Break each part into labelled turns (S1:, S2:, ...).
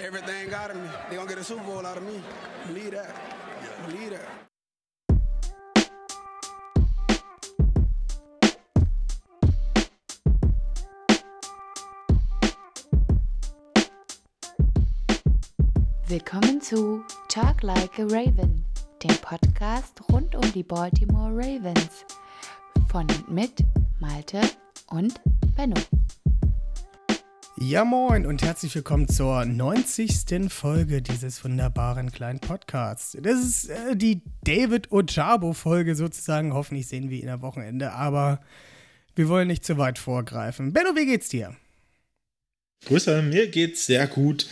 S1: Everything out of me. They gonna get a Super Bowl out of me. Believe that. Believe that.
S2: Willkommen zu Talk Like a Raven, dem Podcast rund um die Baltimore Ravens. Von und mit Malte und Benno.
S3: Ja, moin und herzlich willkommen zur 90. Folge dieses wunderbaren kleinen Podcasts. Das ist äh, die David Ojabo-Folge sozusagen. Hoffentlich sehen wir ihn am Wochenende, aber wir wollen nicht zu weit vorgreifen. Benno, wie geht's dir?
S4: Grüße, mir geht's sehr gut.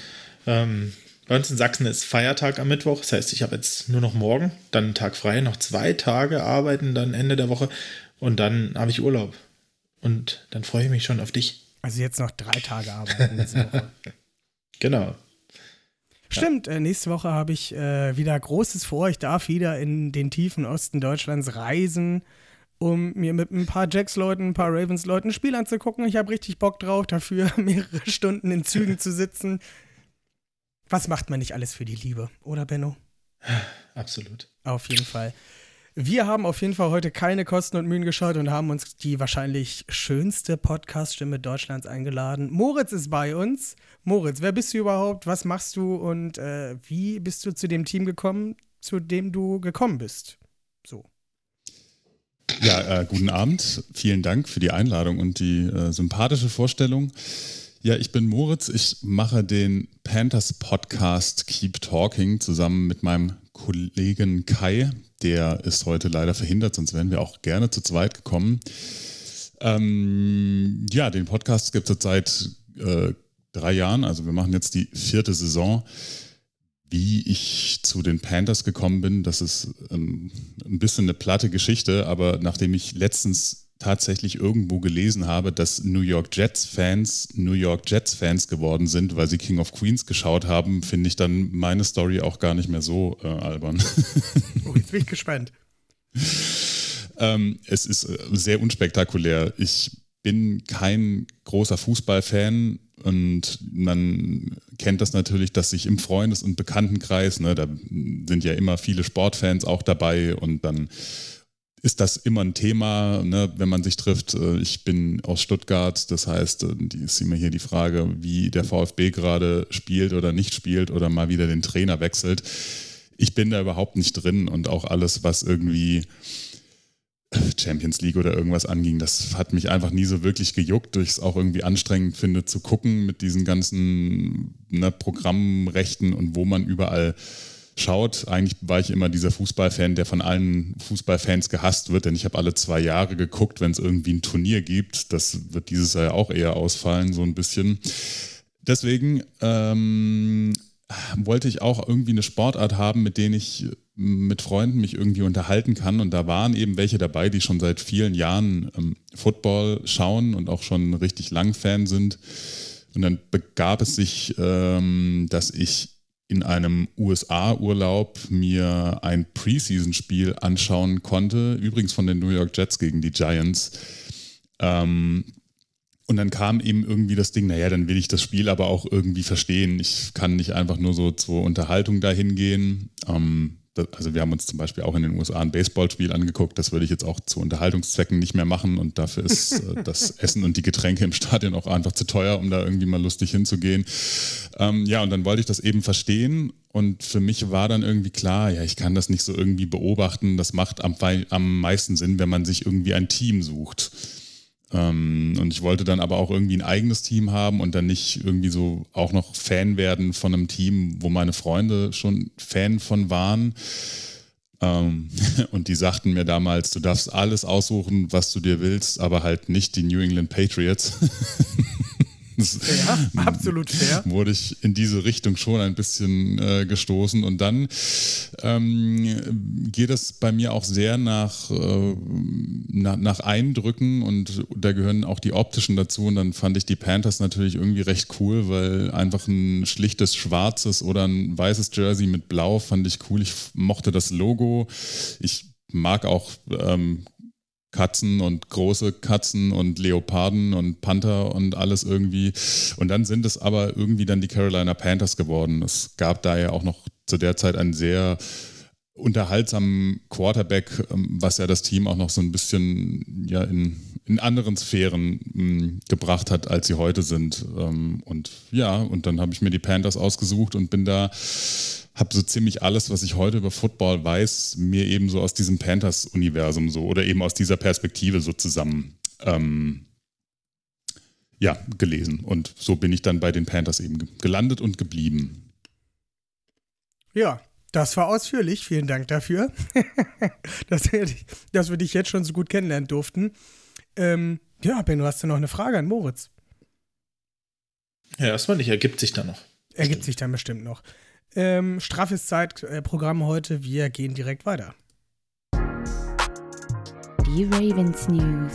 S4: Ähm, bei uns in Sachsen ist Feiertag am Mittwoch. Das heißt, ich habe jetzt nur noch morgen, dann einen Tag frei, noch zwei Tage arbeiten, dann Ende der Woche und dann habe ich Urlaub. Und dann freue ich mich schon auf dich.
S3: Also jetzt noch drei Tage Woche.
S4: genau.
S3: Stimmt, äh, nächste Woche habe ich äh, wieder Großes vor. Ich darf wieder in den tiefen Osten Deutschlands reisen, um mir mit ein paar Jacks-Leuten, ein paar Ravens-Leuten ein Spiel anzugucken. Ich habe richtig Bock drauf, dafür mehrere Stunden in Zügen zu sitzen. Was macht man nicht alles für die Liebe, oder Benno?
S4: Absolut.
S3: Auf jeden Fall. Wir haben auf jeden Fall heute keine Kosten und Mühen geschaut und haben uns die wahrscheinlich schönste Podcast-Stimme Deutschlands eingeladen. Moritz ist bei uns. Moritz, wer bist du überhaupt? Was machst du und äh, wie bist du zu dem Team gekommen, zu dem du gekommen bist? So.
S5: Ja, äh, guten Abend. Vielen Dank für die Einladung und die äh, sympathische Vorstellung. Ja, ich bin Moritz. Ich mache den Panthers Podcast Keep Talking zusammen mit meinem Kollegen Kai. Der ist heute leider verhindert, sonst wären wir auch gerne zu zweit gekommen. Ähm, ja, den Podcast gibt es seit äh, drei Jahren. Also wir machen jetzt die vierte Saison. Wie ich zu den Panthers gekommen bin, das ist ähm, ein bisschen eine platte Geschichte, aber nachdem ich letztens tatsächlich irgendwo gelesen habe, dass New York Jets-Fans New York Jets-Fans geworden sind, weil sie King of Queens geschaut haben, finde ich dann meine Story auch gar nicht mehr so äh, albern.
S3: Oh, jetzt bin ich gespannt.
S5: ähm, es ist äh, sehr unspektakulär. Ich bin kein großer Fußballfan und man kennt das natürlich, dass sich im Freundes- und Bekanntenkreis, ne, da sind ja immer viele Sportfans auch dabei und dann ist das immer ein Thema, ne, wenn man sich trifft. Äh, ich bin aus Stuttgart, das heißt, äh, die ist immer hier die Frage, wie der VfB gerade spielt oder nicht spielt oder mal wieder den Trainer wechselt. Ich bin da überhaupt nicht drin und auch alles, was irgendwie äh, Champions League oder irgendwas anging, das hat mich einfach nie so wirklich gejuckt, durch es auch irgendwie anstrengend finde zu gucken mit diesen ganzen ne, Programmrechten und wo man überall schaut. Eigentlich war ich immer dieser Fußballfan, der von allen Fußballfans gehasst wird, denn ich habe alle zwei Jahre geguckt, wenn es irgendwie ein Turnier gibt. Das wird dieses Jahr auch eher ausfallen, so ein bisschen. Deswegen ähm, wollte ich auch irgendwie eine Sportart haben, mit denen ich mit Freunden mich irgendwie unterhalten kann. Und da waren eben welche dabei, die schon seit vielen Jahren ähm, Football schauen und auch schon richtig lang Fan sind. Und dann begab es sich, ähm, dass ich in einem USA-Urlaub mir ein Preseason-Spiel anschauen konnte, übrigens von den New York Jets gegen die Giants. Ähm, und dann kam eben irgendwie das Ding, naja, dann will ich das Spiel aber auch irgendwie verstehen. Ich kann nicht einfach nur so zur Unterhaltung dahin gehen. Ähm, also wir haben uns zum Beispiel auch in den USA ein Baseballspiel angeguckt. Das würde ich jetzt auch zu Unterhaltungszwecken nicht mehr machen. Und dafür ist äh, das Essen und die Getränke im Stadion auch einfach zu teuer, um da irgendwie mal lustig hinzugehen. Ähm, ja, und dann wollte ich das eben verstehen. Und für mich war dann irgendwie klar, ja, ich kann das nicht so irgendwie beobachten. Das macht am, am meisten Sinn, wenn man sich irgendwie ein Team sucht. Ähm, und ich wollte dann aber auch irgendwie ein eigenes Team haben und dann nicht irgendwie so auch noch Fan werden von einem Team, wo meine Freunde schon Fan von waren. Ähm, und die sagten mir damals, du darfst alles aussuchen, was du dir willst, aber halt nicht die New England Patriots.
S3: Ja, absolut fair.
S5: Wurde ich in diese Richtung schon ein bisschen äh, gestoßen. Und dann ähm, geht es bei mir auch sehr nach, äh, nach, nach, Eindrücken und da gehören auch die optischen dazu. Und dann fand ich die Panthers natürlich irgendwie recht cool, weil einfach ein schlichtes schwarzes oder ein weißes Jersey mit Blau fand ich cool. Ich mochte das Logo. Ich mag auch ähm, Katzen und große Katzen und Leoparden und Panther und alles irgendwie. Und dann sind es aber irgendwie dann die Carolina Panthers geworden. Es gab da ja auch noch zu der Zeit einen sehr unterhaltsamen Quarterback, ähm, was ja das Team auch noch so ein bisschen ja in, in anderen Sphären mh, mm, gebracht hat, als sie heute sind. Ähm, und ja, und dann habe ich mir die Panthers ausgesucht und bin da habe so ziemlich alles, was ich heute über Football weiß, mir eben so aus diesem Panthers-Universum so oder eben aus dieser Perspektive so zusammen ähm, ja, gelesen. Und so bin ich dann bei den Panthers eben gelandet und geblieben.
S3: Ja, das war ausführlich. Vielen Dank dafür, dass, wir, dass wir dich jetzt schon so gut kennenlernen durften. Ähm, ja, Benno, hast du noch eine Frage an Moritz?
S4: Ja, erstmal nicht. Ergibt sich dann noch.
S3: Ergibt sich dann bestimmt noch. Ähm, straffes Zeitprogramm heute. Wir gehen direkt weiter.
S2: Die Ravens News.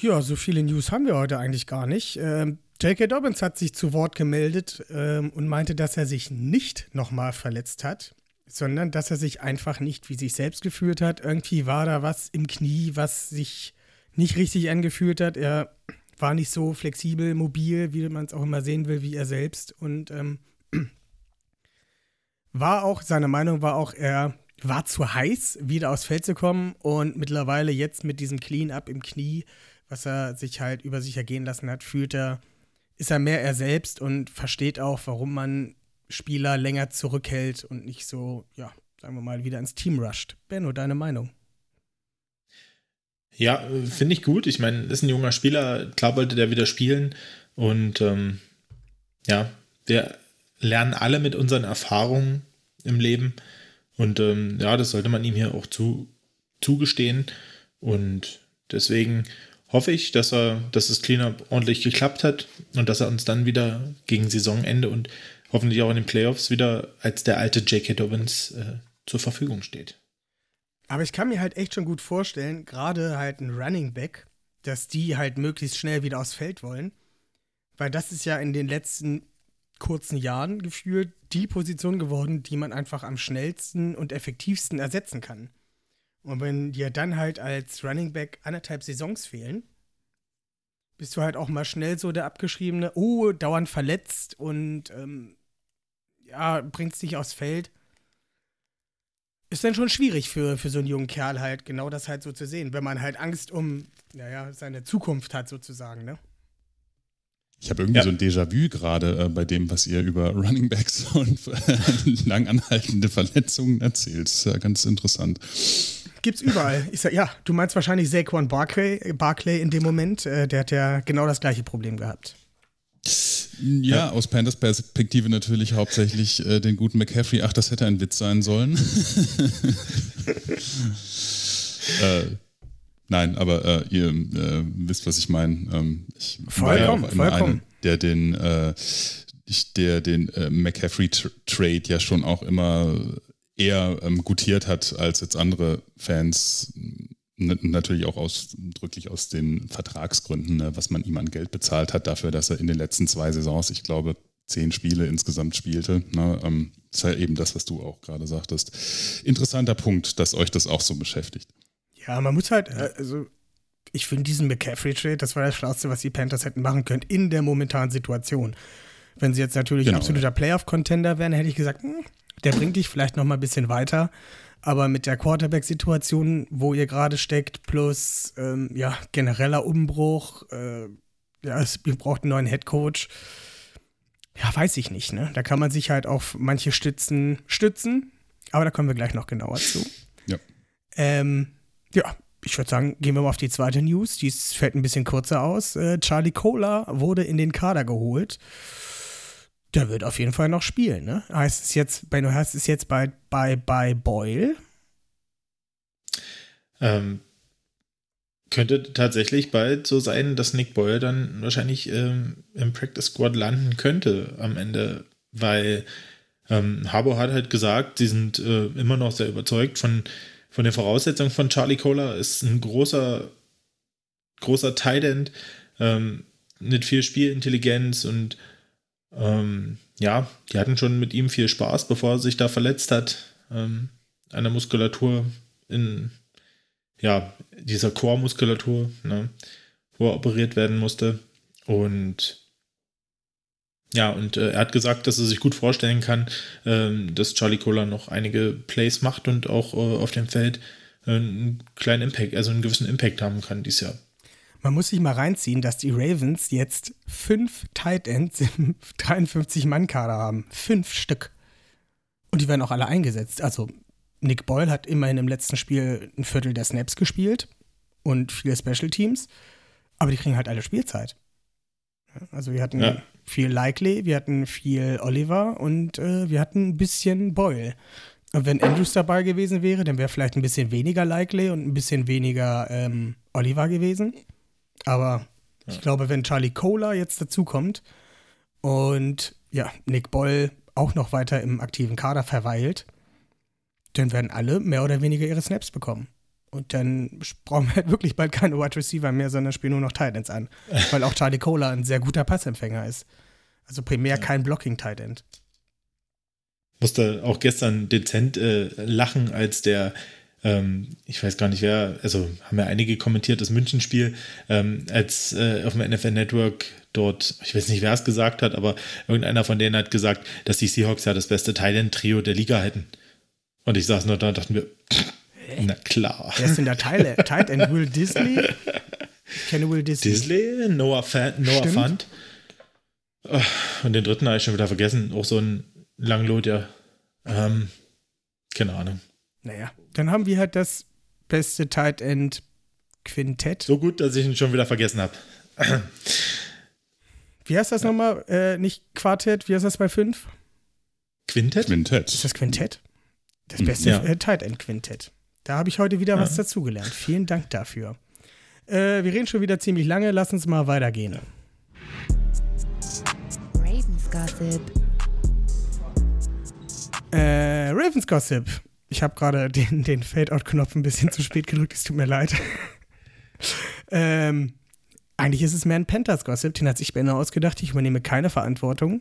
S3: Ja, so viele News haben wir heute eigentlich gar nicht. Ähm, J.K. Dobbins hat sich zu Wort gemeldet ähm, und meinte, dass er sich nicht nochmal verletzt hat, sondern dass er sich einfach nicht wie sich selbst gefühlt hat. Irgendwie war da was im Knie, was sich nicht richtig angefühlt hat. Er war nicht so flexibel, mobil, wie man es auch immer sehen will, wie er selbst. Und ähm, war auch, seine Meinung war auch, er war zu heiß, wieder aufs Feld zu kommen. Und mittlerweile jetzt mit diesem Clean-up im Knie, was er sich halt über sich ergehen lassen hat, fühlt er, ist er mehr er selbst und versteht auch, warum man Spieler länger zurückhält und nicht so, ja, sagen wir mal, wieder ins Team rusht. Benno, deine Meinung?
S4: Ja, finde ich gut. Ich meine, ist ein junger Spieler, klar wollte der wieder spielen. Und ähm, ja, wir lernen alle mit unseren Erfahrungen im Leben. Und ähm, ja, das sollte man ihm hier auch zu, zugestehen. Und deswegen hoffe ich, dass er, dass das Cleanup ordentlich geklappt hat und dass er uns dann wieder gegen Saisonende und hoffentlich auch in den Playoffs wieder als der alte J.K. Dobbins äh, zur Verfügung steht.
S3: Aber ich kann mir halt echt schon gut vorstellen, gerade halt ein Running Back, dass die halt möglichst schnell wieder aufs Feld wollen. Weil das ist ja in den letzten kurzen Jahren gefühlt die Position geworden, die man einfach am schnellsten und effektivsten ersetzen kann. Und wenn dir dann halt als Running Back anderthalb Saisons fehlen, bist du halt auch mal schnell so der abgeschriebene, oh, dauernd verletzt und ähm, ja, bringst dich aufs Feld ist dann schon schwierig für, für so einen jungen Kerl halt, genau das halt so zu sehen, wenn man halt Angst um, naja, seine Zukunft hat sozusagen, ne?
S5: Ich habe irgendwie ja. so ein Déjà-vu gerade äh, bei dem, was ihr über Running Backs und lang anhaltende Verletzungen erzählt. Das ist ja ganz interessant.
S3: Gibt's überall. Ich sag, ja, du meinst wahrscheinlich Saquon Barclay, Barclay in dem Moment. Äh, der hat ja genau das gleiche Problem gehabt.
S5: Ja, aus Panthers Perspektive natürlich hauptsächlich äh, den guten McCaffrey. Ach, das hätte ein Witz sein sollen. äh, nein, aber äh, ihr äh, wisst, was ich meine. Ähm, ich
S3: vollkommen,
S5: ja
S3: vollkommen.
S5: Der den, äh, der den äh, McCaffrey-Trade ja schon auch immer eher ähm, gutiert hat als jetzt andere Fans natürlich auch ausdrücklich aus den Vertragsgründen, ne, was man ihm an Geld bezahlt hat, dafür, dass er in den letzten zwei Saisons, ich glaube, zehn Spiele insgesamt spielte. Ne, ähm, ist ja eben das, was du auch gerade sagtest. Interessanter Punkt, dass euch das auch so beschäftigt.
S3: Ja, man muss halt, äh, also ich finde diesen McCaffrey-Trade, das war das Schlauste, was die Panthers hätten machen können in der momentanen Situation. Wenn sie jetzt natürlich genau, absoluter Playoff-Contender wären, hätte ich gesagt, hm, der bringt dich vielleicht noch mal ein bisschen weiter. Aber mit der Quarterback-Situation, wo ihr gerade steckt, plus ähm, ja, genereller Umbruch, äh, ja, es, ihr braucht einen neuen Headcoach. Ja, weiß ich nicht, ne? Da kann man sich halt auf manche Stützen stützen, aber da kommen wir gleich noch genauer zu.
S5: Ja.
S3: Ähm, ja, ich würde sagen, gehen wir mal auf die zweite News. Die fällt ein bisschen kurzer aus. Äh, Charlie Cola wurde in den Kader geholt. Der wird auf jeden Fall noch spielen, ne? Heißt es jetzt, Benno, heißt es jetzt bei, bei, bei Boyle?
S4: Ähm, könnte tatsächlich bald so sein, dass Nick Boyle dann wahrscheinlich ähm, im Practice Squad landen könnte am Ende, weil ähm, Harbour hat halt gesagt, sie sind äh, immer noch sehr überzeugt von, von der Voraussetzung von Charlie Kohler, ist ein großer, großer Tight ähm, mit viel Spielintelligenz und ähm, ja, die hatten schon mit ihm viel Spaß, bevor er sich da verletzt hat ähm, an der Muskulatur in ja, dieser Chormuskulatur, ne, wo er operiert werden musste. Und ja, und äh, er hat gesagt, dass er sich gut vorstellen kann, ähm, dass Charlie Kohler noch einige Plays macht und auch äh, auf dem Feld äh, einen kleinen Impact, also einen gewissen Impact haben kann dieses Jahr.
S3: Man muss sich mal reinziehen, dass die Ravens jetzt fünf Tight Ends im 53-Mann-Kader haben. Fünf Stück. Und die werden auch alle eingesetzt. Also Nick Boyle hat immerhin im letzten Spiel ein Viertel der Snaps gespielt und viele Special Teams. Aber die kriegen halt alle Spielzeit. Also wir hatten ja. viel Likely, wir hatten viel Oliver und äh, wir hatten ein bisschen Boyle. Und wenn Andrews dabei gewesen wäre, dann wäre vielleicht ein bisschen weniger Likely und ein bisschen weniger ähm, Oliver gewesen. Aber ja. ich glaube, wenn Charlie Kohler jetzt dazukommt und ja, Nick Boyle auch noch weiter im aktiven Kader verweilt, dann werden alle mehr oder weniger ihre Snaps bekommen. Und dann brauchen wir halt wirklich bald keine Wide Receiver mehr, sondern spielen nur noch Titans an. Weil auch Charlie Kohler ein sehr guter Passempfänger ist. Also primär ja. kein Blocking-Tight End.
S4: Musste auch gestern dezent äh, lachen, als der, ähm, ich weiß gar nicht wer, also haben ja einige kommentiert, das Münchenspiel, ähm, als äh, auf dem NFL Network dort, ich weiß nicht, wer es gesagt hat, aber irgendeiner von denen hat gesagt, dass die Seahawks ja das beste Thailand-Trio der Liga hätten. Und ich saß nur da und dachte mir, na klar.
S3: Wer ist denn der Teil, Tight End? Will Disley? Kenne Will Disley.
S4: Disley, Noah, Fan, Noah Fund. Und den dritten habe ich schon wieder vergessen. Auch so ein Langlot, ja. Ähm, keine Ahnung.
S3: Naja, dann haben wir halt das beste Tight End Quintett.
S4: So gut, dass ich ihn schon wieder vergessen habe.
S3: Wie heißt das ja. nochmal? Äh, nicht Quartett, wie heißt das bei 5?
S4: Quintett?
S5: Quintett.
S3: Ist das Quintett? Das beste ja. Äh, Tight End Quintett. Da habe ich heute wieder ja. was dazugelernt. Vielen Dank dafür. Äh, wir reden schon wieder ziemlich lange. Lass uns mal weitergehen. Ravens Gossip. Äh, Ravens Gossip. Ich habe gerade den, den Fade-Out-Knopf ein bisschen zu spät gedrückt. Es tut mir leid. ähm, eigentlich ist es mehr ein Panthers Gossip. Den hat sich Benner ausgedacht. Ich übernehme keine Verantwortung.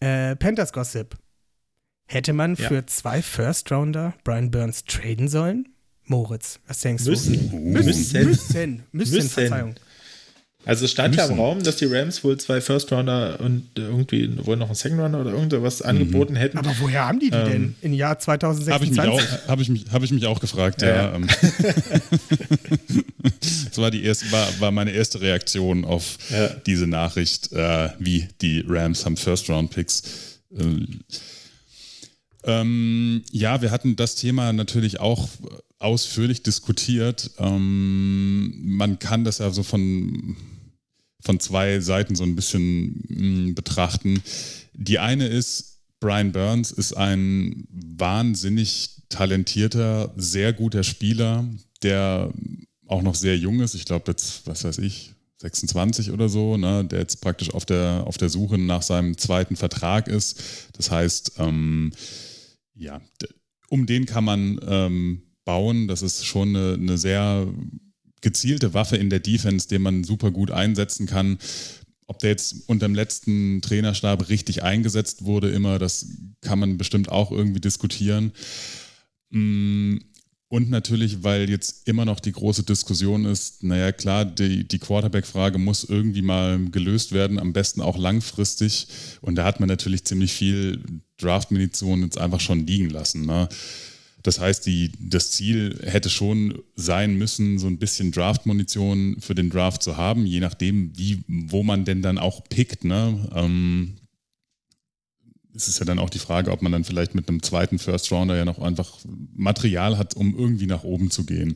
S3: Äh, Panthers Gossip. Hätte man ja. für zwei First-Rounder Brian Burns traden sollen? Moritz, was denkst
S4: müssen.
S3: du?
S4: Müssen.
S3: Müssen. Müssen. Müssen. Verzeihung.
S4: Also es stand müssen. ja im Raum, dass die Rams wohl zwei First-Rounder und irgendwie wohl noch einen Second-Rounder oder irgendwas mhm. angeboten hätten.
S3: Aber woher haben die die ähm, denn im Jahr 2026?
S5: Habe ich, mich auch, hab ich, mich, hab ich mich auch gefragt, ja. ja. Ähm. das war, die erste, war, war meine erste Reaktion auf ja. diese Nachricht, äh, wie die Rams haben First-Round-Picks. Äh, ähm, ja, wir hatten das Thema natürlich auch ausführlich diskutiert. Ähm, man kann das ja so von, von zwei Seiten so ein bisschen mh, mm, betrachten. Die eine ist, Brian Burns ist ein wahnsinnig talentierter, sehr guter Spieler, der auch noch sehr jung ist. Ich glaube jetzt, was weiß ich, 26 oder so, ne, der jetzt praktisch auf der, auf der Suche nach seinem zweiten Vertrag ist. Das heißt, ähm, ja, um den kann man ähm, bauen. Das ist schon eine, eine sehr gezielte Waffe in der Defense, den man super gut einsetzen kann. Ob der jetzt unter dem letzten Trainerstab richtig eingesetzt wurde, immer, das kann man bestimmt auch irgendwie diskutieren. Mm, und natürlich, weil jetzt immer noch die große Diskussion ist, naja klar, die, die Quarterback-Frage muss irgendwie mal gelöst werden, am besten auch langfristig. Und da hat man natürlich ziemlich viel Draft-Munition jetzt einfach schon liegen lassen. Ne? Das heißt, die, das Ziel hätte schon sein müssen, so ein bisschen Draft-Munition für den Draft zu haben, je nachdem, wie, wo man denn dann auch pickt. Ne? Ähm, es ist ja dann auch die Frage, ob man dann vielleicht mit einem zweiten First Rounder ja noch einfach Material hat, um irgendwie nach oben zu gehen.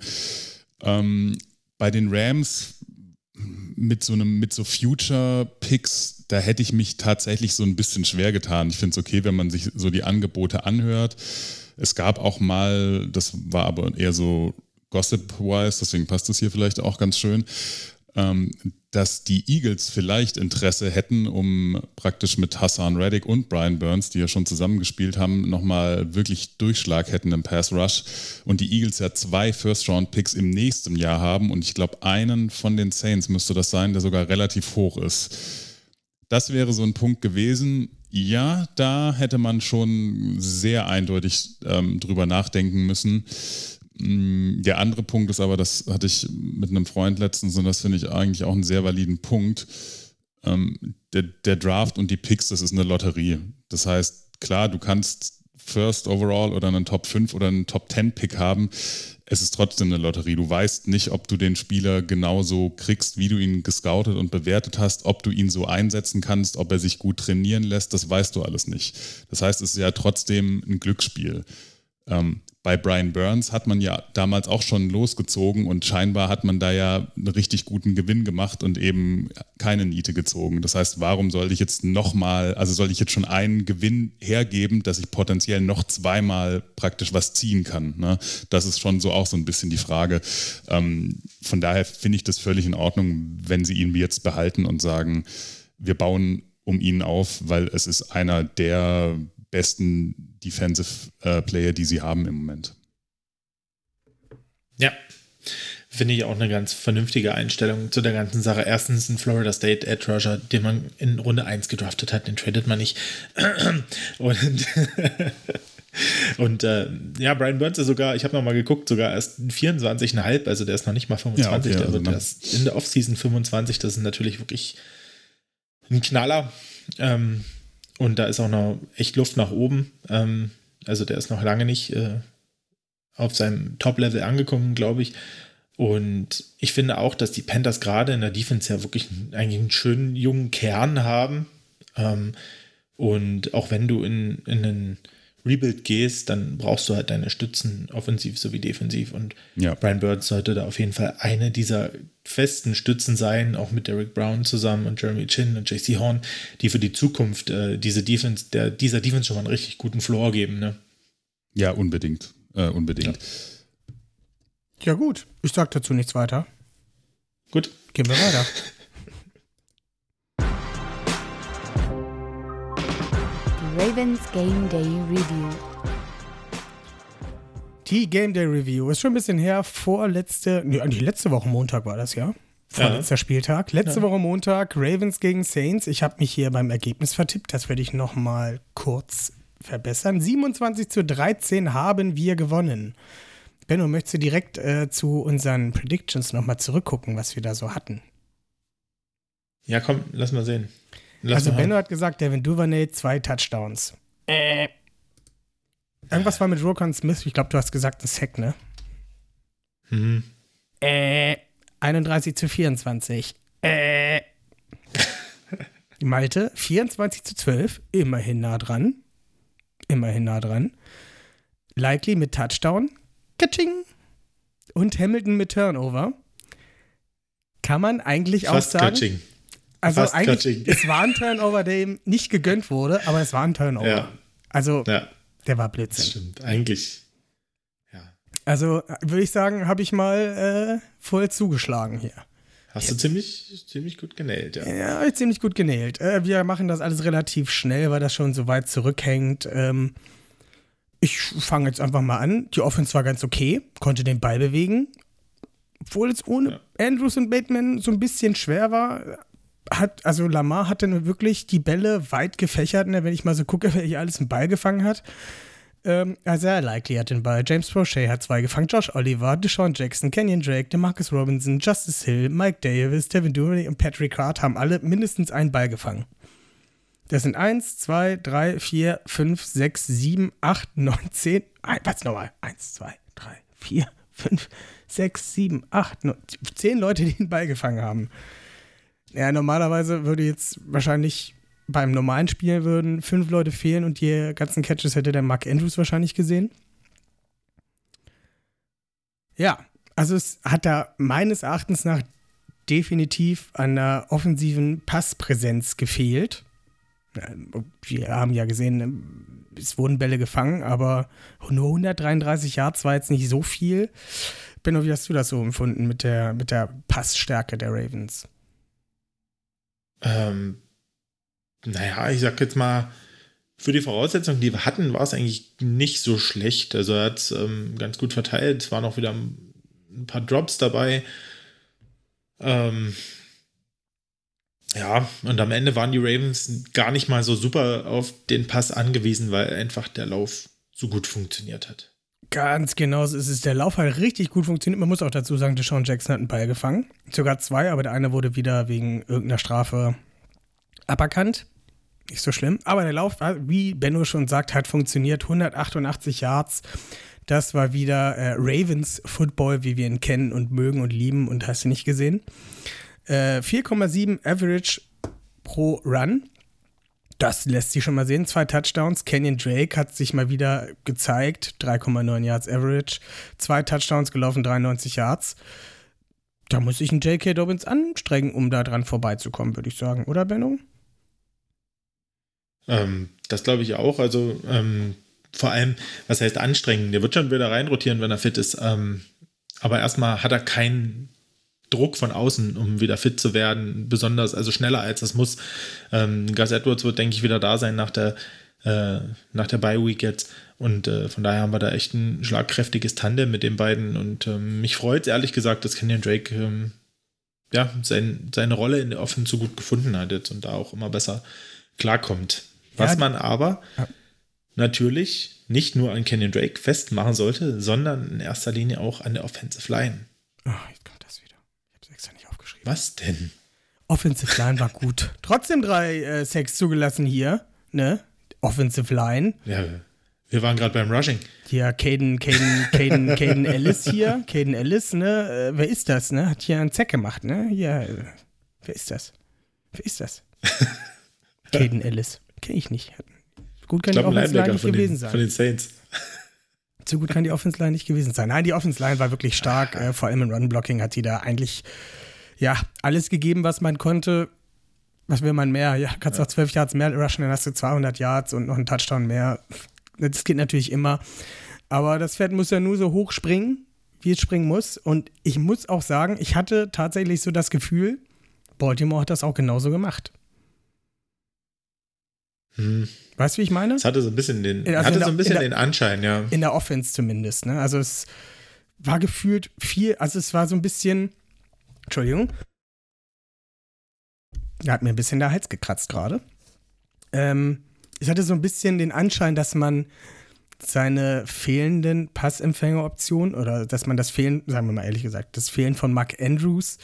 S5: Ähm, bei den Rams mit so einem, mit so Future Picks, da hätte ich mich tatsächlich so ein bisschen schwer getan. Ich finde es okay, wenn man sich so die Angebote anhört. Es gab auch mal, das war aber eher so Gossip-wise, deswegen passt das hier vielleicht auch ganz schön, ähm, dass die Eagles vielleicht Interesse hätten, um praktisch mit Hassan Reddick und Brian Burns, die ja schon zusammengespielt haben, nochmal wirklich Durchschlag hätten im Pass Rush. Und die Eagles ja zwei First-Round-Picks im nächsten Jahr haben. Und ich glaube, einen von den Saints müsste das sein, der sogar relativ hoch ist. Das wäre so ein Punkt gewesen. Ja, da hätte man schon sehr eindeutig ähm, drüber nachdenken müssen. Mm, der andere Punkt ist aber, das hatte ich mit einem Freund letztens und das finde ich eigentlich auch einen sehr validen Punkt. Ähm, der, der Draft und die Picks, das ist eine Lotterie. Das heißt, klar, du kannst First Overall oder einen Top 5 oder einen Top 10 Pick haben. Es ist trotzdem eine Lotterie. Du weißt nicht, ob du den Spieler genauso kriegst, wie du ihn gescoutet und bewertet hast, ob du ihn so einsetzen kannst, ob er sich gut trainieren lässt, das weißt du alles nicht. Das heißt, es ist ja trotzdem ein Glücksspiel. Ähm, bei Brian Burns hat man ja damals auch schon losgezogen und scheinbar hat man da ja einen richtig guten Gewinn gemacht und eben keine Niete gezogen. Das heißt, warum soll ich jetzt nochmal, also soll ich jetzt schon einen Gewinn hergeben, dass ich potenziell noch zweimal praktisch was ziehen kann? Ne? Das ist schon so auch so ein bisschen die Frage. Ähm, von daher finde ich das völlig in Ordnung, wenn sie ihn jetzt behalten und sagen, wir bauen um ihn auf, weil es ist einer der besten Defensive äh, Player, die sie haben im Moment.
S4: Ja, finde ich auch eine ganz vernünftige Einstellung zu der ganzen Sache. Erstens ein Florida State Edge Rusher, den man in Runde 1 gedraftet hat, den tradet man nicht. Und, und äh, ja, Brian Burns ist sogar, ich habe nochmal geguckt, sogar erst 24,5, also der ist noch nicht mal 25, ja, okay, der also wird erst in der Offseason 25, das ist natürlich wirklich ein Knaller. Ähm, und da ist auch noch echt Luft nach oben. Ähm, also der ist noch lange nicht äh, auf seinem Top-Level angekommen, glaube ich. Und ich finde auch, dass die Panthers gerade in der Defense ja wirklich eigentlich einen schönen jungen Kern haben. Ähm, und auch wenn du in, in einen Rebuild gehst, dann brauchst du halt deine Stützen, offensiv sowie defensiv. Und ja. Brian Bird sollte da auf jeden Fall eine dieser festen Stützen sein, auch mit Derek Brown zusammen und Jeremy Chin und JC Horn, die für die Zukunft äh, diese Defense, der, dieser Defense schon mal einen richtig guten Floor geben. Ne?
S5: Ja, unbedingt. Äh, unbedingt.
S3: Ja. ja, gut. Ich sage dazu nichts weiter.
S4: Gut.
S3: Gehen wir weiter.
S2: Ravens Game Day Review.
S3: Die Game Day Review ist schon ein bisschen her. Vorletzte, nee, die letzte Woche Montag war das ja. Vorletzter ja. Spieltag. Letzte ja. Woche Montag, Ravens gegen Saints. Ich habe mich hier beim Ergebnis vertippt. Das werde ich nochmal kurz verbessern. 27 zu 13 haben wir gewonnen. Benno, möchtest du direkt äh, zu unseren Predictions nochmal zurückgucken, was wir da so hatten?
S4: Ja, komm, lass mal sehen.
S3: Lass also Benno hat gesagt, Devin Duvernay, zwei Touchdowns. Äh. Irgendwas war mit Rokon Smith. Ich glaube, du hast gesagt, ein Sack, ne? Mhm. Äh. 31 zu 24. Äh. Malte, 24 zu 12. Immerhin nah dran. Immerhin nah dran. Likely mit Touchdown. Katsching. Und Hamilton mit Turnover. Kann man eigentlich Fast auch sagen. Katsching. Also Fast eigentlich, Clutching. es war ein Turnover, der ihm nicht gegönnt wurde, aber es war ein Turnover. Ja. Also, ja. der war Blödsinn. Das
S4: stimmt, eigentlich. Ja.
S3: Also, würde ich sagen, habe ich mal äh, voll zugeschlagen hier.
S4: Hast du ziemlich, ziemlich gut genäht, ja.
S3: Ja, ich ziemlich gut genäht. Äh, wir machen das alles relativ schnell, weil das schon so weit zurückhängt. Ähm, ich fange jetzt einfach mal an. Die Offense war ganz okay, konnte den Ball bewegen. Obwohl es ohne ja. Andrews und Bateman so ein bisschen schwer war, hat, also Lamar hat dann wirklich die Bälle weit gefächert, ne, wenn ich mal so gucke, wer hier alles einen Ball gefangen hat. Ähm, also sehr likely hat den Ball. James Prochet hat zwei gefangen. Josh Oliver, Deshaun Jackson, Kenyon Drake, DeMarcus Robinson, Justice Hill, Mike Davis, Devin Dury und Patrick Hart haben alle mindestens einen Ball gefangen. Das sind 1, 2, 3, 4, 5, 6, 7, 8, 9, 10. Was nochmal? 1, 2, 3, 4, 5, 6, 7, 8, 9, 10 Leute, die den Ball gefangen haben. Ja, normalerweise würde jetzt wahrscheinlich beim normalen Spiel würden fünf Leute fehlen und die ganzen Catches hätte der Mark Andrews wahrscheinlich gesehen. Ja, also es hat da meines Erachtens nach definitiv an der offensiven Passpräsenz gefehlt. Wir haben ja gesehen, es wurden Bälle gefangen, aber nur 133 Yards war jetzt nicht so viel. Benno, wie hast du das so empfunden mit der, mit der Passstärke der Ravens?
S4: Ähm, naja, ich sag jetzt mal, für die Voraussetzungen, die wir hatten, war es eigentlich nicht so schlecht. Also er hat es ähm, ganz gut verteilt. Es waren auch wieder ein paar Drops dabei. Ähm, ja, und am Ende waren die Ravens gar nicht mal so super auf den Pass angewiesen, weil einfach der Lauf so gut funktioniert hat.
S3: Ganz genau so ist es. Der Lauf hat richtig gut funktioniert. Man muss auch dazu sagen, Deshaun Jackson hat einen Ball gefangen. Sogar zwei, aber der eine wurde wieder wegen irgendeiner Strafe aberkannt. Nicht so schlimm. Aber der Lauf, wie Benno schon sagt, hat funktioniert. 188 Yards. Das war wieder äh, Ravens Football, wie wir ihn kennen und mögen und lieben und hast du nicht gesehen. Äh, 4,7 Average pro Run. Das lässt sich schon mal sehen. Zwei Touchdowns. Kenyon Drake hat sich mal wieder gezeigt. 3,9 Yards Average. Zwei Touchdowns gelaufen, 93 Yards. Da muss sich ein J.K. Dobbins anstrengen, um da dran vorbeizukommen, würde ich sagen. Oder, Benno?
S4: Ähm, das glaube ich auch. Also ähm, vor allem, was heißt anstrengen? Der wird schon wieder reinrotieren, wenn er fit ist. Ähm, aber erstmal hat er keinen Druck von außen, um wieder fit zu werden, besonders, also schneller als das muss. Ähm, Gus Edwards wird, denke ich, wieder da sein nach der, äh, nach der Bye-Week jetzt. Und äh, von daher haben wir da echt ein schlagkräftiges Tandem mit den beiden. Und ähm, mich freut es ehrlich gesagt, dass Kenyon Drake ähm, ja, sein, seine Rolle in der Offense so gut gefunden hat jetzt und da auch immer besser klarkommt. Was ja, man aber ja. natürlich nicht nur an Kenyon Drake festmachen sollte, sondern in erster Linie auch an der Offensive Line.
S3: Oh, jetzt kommt das wieder. Ich habe es extra nicht aufgeschrieben.
S4: Was denn?
S3: Offensive Line war gut. Trotzdem drei äh, Sacks zugelassen hier, ne? Offensive Line.
S4: Ja, wir waren gerade beim Rushing.
S3: Ja, Caden, Caden, Caden, Caden Ellis hier. Caden Ellis, ne? Äh, wer ist das, ne? Hat hier einen Zack gemacht, ne? Hier, äh, wer ist das? Wer ist das? Caden Ellis. Kenne ich nicht. Gut kann ich die Offense Line nicht gewesen
S4: den,
S3: sein.
S4: Von den Saints.
S3: So gut kann die Offense Line nicht gewesen sein. Nein, die Offense Line war wirklich stark. Äh, vor allem im Run-Blocking hat die da eigentlich ja, alles gegeben, was man konnte. Was will man mehr? Ja, kannst ja. auch 12 Yards mehr rushen, dann hast du 200 Yards und noch einen Touchdown mehr. Das geht natürlich immer. Aber das Pferd muss ja nur so hoch springen, wie es springen muss. Und ich muss auch sagen, ich hatte tatsächlich so das Gefühl, Baltimore hat das auch genauso gemacht.
S4: Hm.
S3: Weißt du, wie ich meine?
S4: Es hatte so ein bisschen den, also hatte der, so ein bisschen der, den Anschein, ja.
S3: In der Offense zumindest, ne? Also es war gefühlt viel, also es war so ein bisschen, Entschuldigung, er hat mir ein bisschen der Hals gekratzt gerade. Ähm, ich hatte so ein bisschen den Anschein, dass man seine fehlenden Passempfängeroptionen oder dass man das Fehlen, sagen wir mal ehrlich gesagt, das Fehlen von Mark Andrews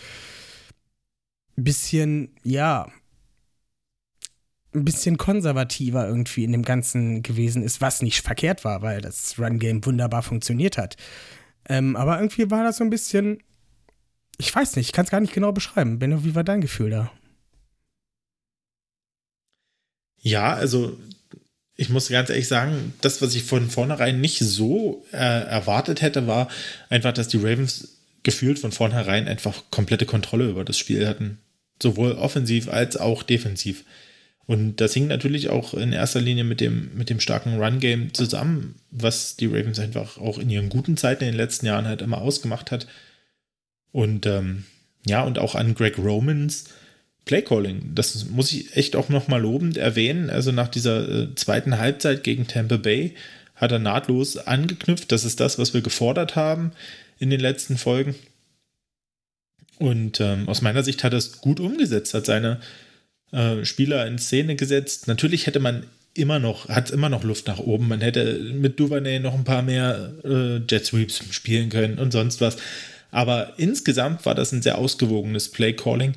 S3: ein bisschen, ja, ein bisschen konservativer irgendwie in dem Ganzen gewesen ist, was nicht verkehrt war, weil das Run-Game wunderbar funktioniert hat. Ähm, aber irgendwie war das so ein bisschen, ich weiß nicht, ich kann es gar nicht genau beschreiben. Benno, wie war dein Gefühl da?
S4: Ja, also ich muss ganz ehrlich sagen, das, was ich von vornherein nicht so äh, erwartet hätte, war einfach, dass die Ravens gefühlt von vornherein einfach komplette Kontrolle über das Spiel hatten. Sowohl offensiv als auch defensiv. Und das hing natürlich auch in erster Linie mit dem, mit dem starken Run-Game zusammen, was die Ravens einfach auch in ihren guten Zeiten in den letzten Jahren halt immer ausgemacht hat. Und ähm, ja, und auch an Greg Romans Playcalling. Das muss ich echt auch nochmal lobend erwähnen. Also nach dieser äh, zweiten Halbzeit gegen Tampa Bay hat er nahtlos angeknüpft. Das ist das, was wir gefordert haben in den letzten Folgen. Und ähm, aus meiner Sicht hat er es gut umgesetzt, hat seine äh, Spieler in Szene gesetzt. Natürlich hätte man immer noch, hat immer noch Luft nach oben. Man hätte mit Duvernay noch ein paar mehr äh, Jet Sweeps spielen können und sonst was. Aber insgesamt war das ein sehr ausgewogenes Play Calling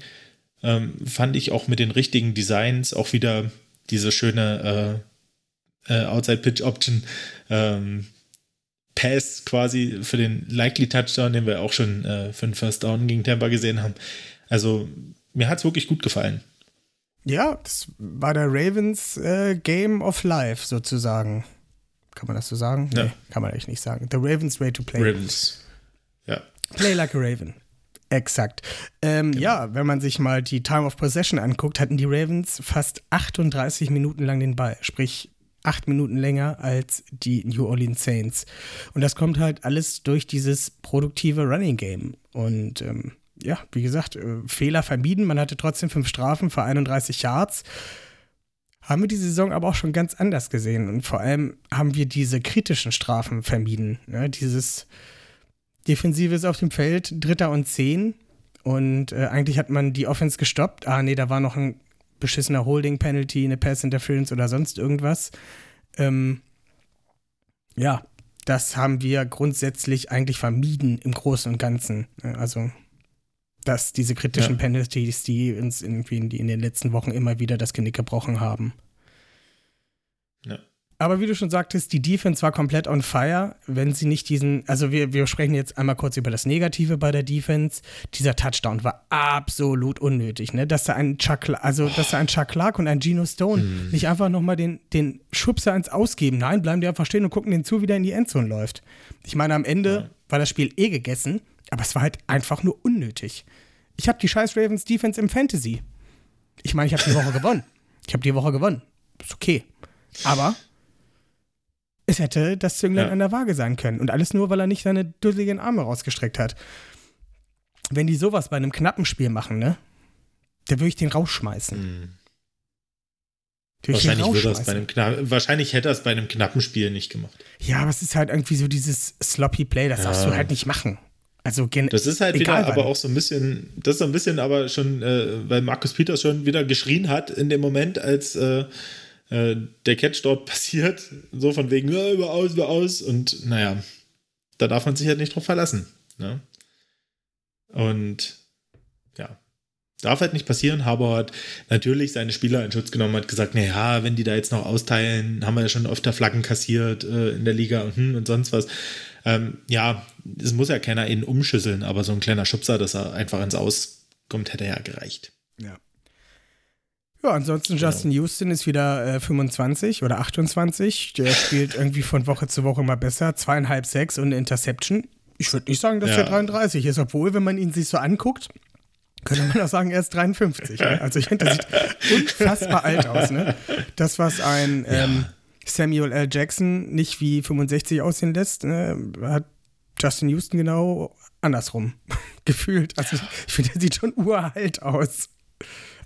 S4: ähm, fand ich auch mit den richtigen Designs auch wieder diese schöne äh, äh, Outside Pitch Option ähm, Pass quasi für den Likely Touchdown, den wir auch schon äh, für den First Down gegen Tampa gesehen haben. Also mir hat es wirklich gut gefallen.
S3: Ja, das war der Ravens äh, Game of Life sozusagen. Kann man das so sagen? Ja. Nee, kann man eigentlich nicht sagen. The Ravens Way to Play.
S4: Ravens.
S3: Play like a Raven. Exakt. Ähm, genau. Ja, wenn man sich mal die Time of Possession anguckt, hatten die Ravens fast 38 Minuten lang den Ball. Sprich, acht Minuten länger als die New Orleans Saints. Und das kommt halt alles durch dieses produktive Running Game. Und ähm, ja, wie gesagt, äh, Fehler vermieden. Man hatte trotzdem fünf Strafen für 31 Yards. Haben wir die Saison aber auch schon ganz anders gesehen. Und vor allem haben wir diese kritischen Strafen vermieden. Ne? Dieses Defensive ist auf dem Feld, Dritter und Zehn. Und äh, eigentlich hat man die Offense gestoppt. Ah, nee, da war noch ein beschissener Holding-Penalty, eine Pass-Interference oder sonst irgendwas. Ähm, ja, das haben wir grundsätzlich eigentlich vermieden im Großen und Ganzen. Also, dass diese kritischen ja. Penalties, die uns irgendwie in, die in den letzten Wochen immer wieder das Genick gebrochen haben. Ja. Aber wie du schon sagtest, die Defense war komplett on fire, wenn sie nicht diesen, also wir, wir sprechen jetzt einmal kurz über das Negative bei der Defense. Dieser Touchdown war absolut unnötig, ne? Dass da ein Chuck, also dass da ein Chuck Clark und ein Geno Stone hm. nicht einfach nochmal den, den Schubser ins Ausgeben. Nein, bleiben die einfach stehen und gucken den zu, wie der in die Endzone läuft. Ich meine, am Ende ja. war das Spiel eh gegessen, aber es war halt einfach nur unnötig. Ich habe die scheiß Ravens Defense im Fantasy. Ich meine, ich habe die Woche gewonnen. Ich habe die Woche gewonnen. Ist okay. Aber es hätte das Zünglein ja. an der Waage sein können. Und alles nur, weil er nicht seine dusseligen Arme rausgestreckt hat. Wenn die sowas bei einem knappen Spiel machen, ne? Da würde ich den rausschmeißen. Hm.
S4: Wahrscheinlich, würde das bei einem wahrscheinlich hätte er es bei einem knappen Spiel nicht gemacht.
S3: Ja, aber es ist halt irgendwie so dieses sloppy Play, das ja. darfst du halt nicht machen. Also
S4: das ist halt wieder aber auch so ein bisschen, das ist so ein bisschen aber schon, äh, weil Markus Peters schon wieder geschrien hat in dem Moment, als äh, äh, der Catch dort passiert, so von wegen, ja, über aus, über aus. Und naja, da darf man sich halt nicht drauf verlassen. Ne? Und ja, darf halt nicht passieren. Haber hat natürlich seine Spieler in Schutz genommen, hat gesagt, naja, wenn die da jetzt noch austeilen, haben wir ja schon öfter Flaggen kassiert äh, in der Liga und, hm, und sonst was. Ähm, ja, es muss ja keiner ihn umschüsseln, aber so ein kleiner Schubser, dass er einfach ins Aus kommt, hätte ja gereicht.
S3: Ja. Ja, ansonsten genau. Justin Houston ist wieder äh, 25 oder 28. Der spielt irgendwie von Woche zu Woche mal besser. Zweieinhalb, sechs und Interception. Ich würde nicht sagen, dass ja. er 33 ist, obwohl, wenn man ihn sich so anguckt, könnte man auch sagen, er ist 53. ne? Also ich finde, der sieht unfassbar alt aus. Ne? Das, was ein ähm, Samuel L. Jackson nicht wie 65 aussehen lässt, ne? hat Justin Houston genau andersrum gefühlt. Also ich finde, er sieht schon uralt aus.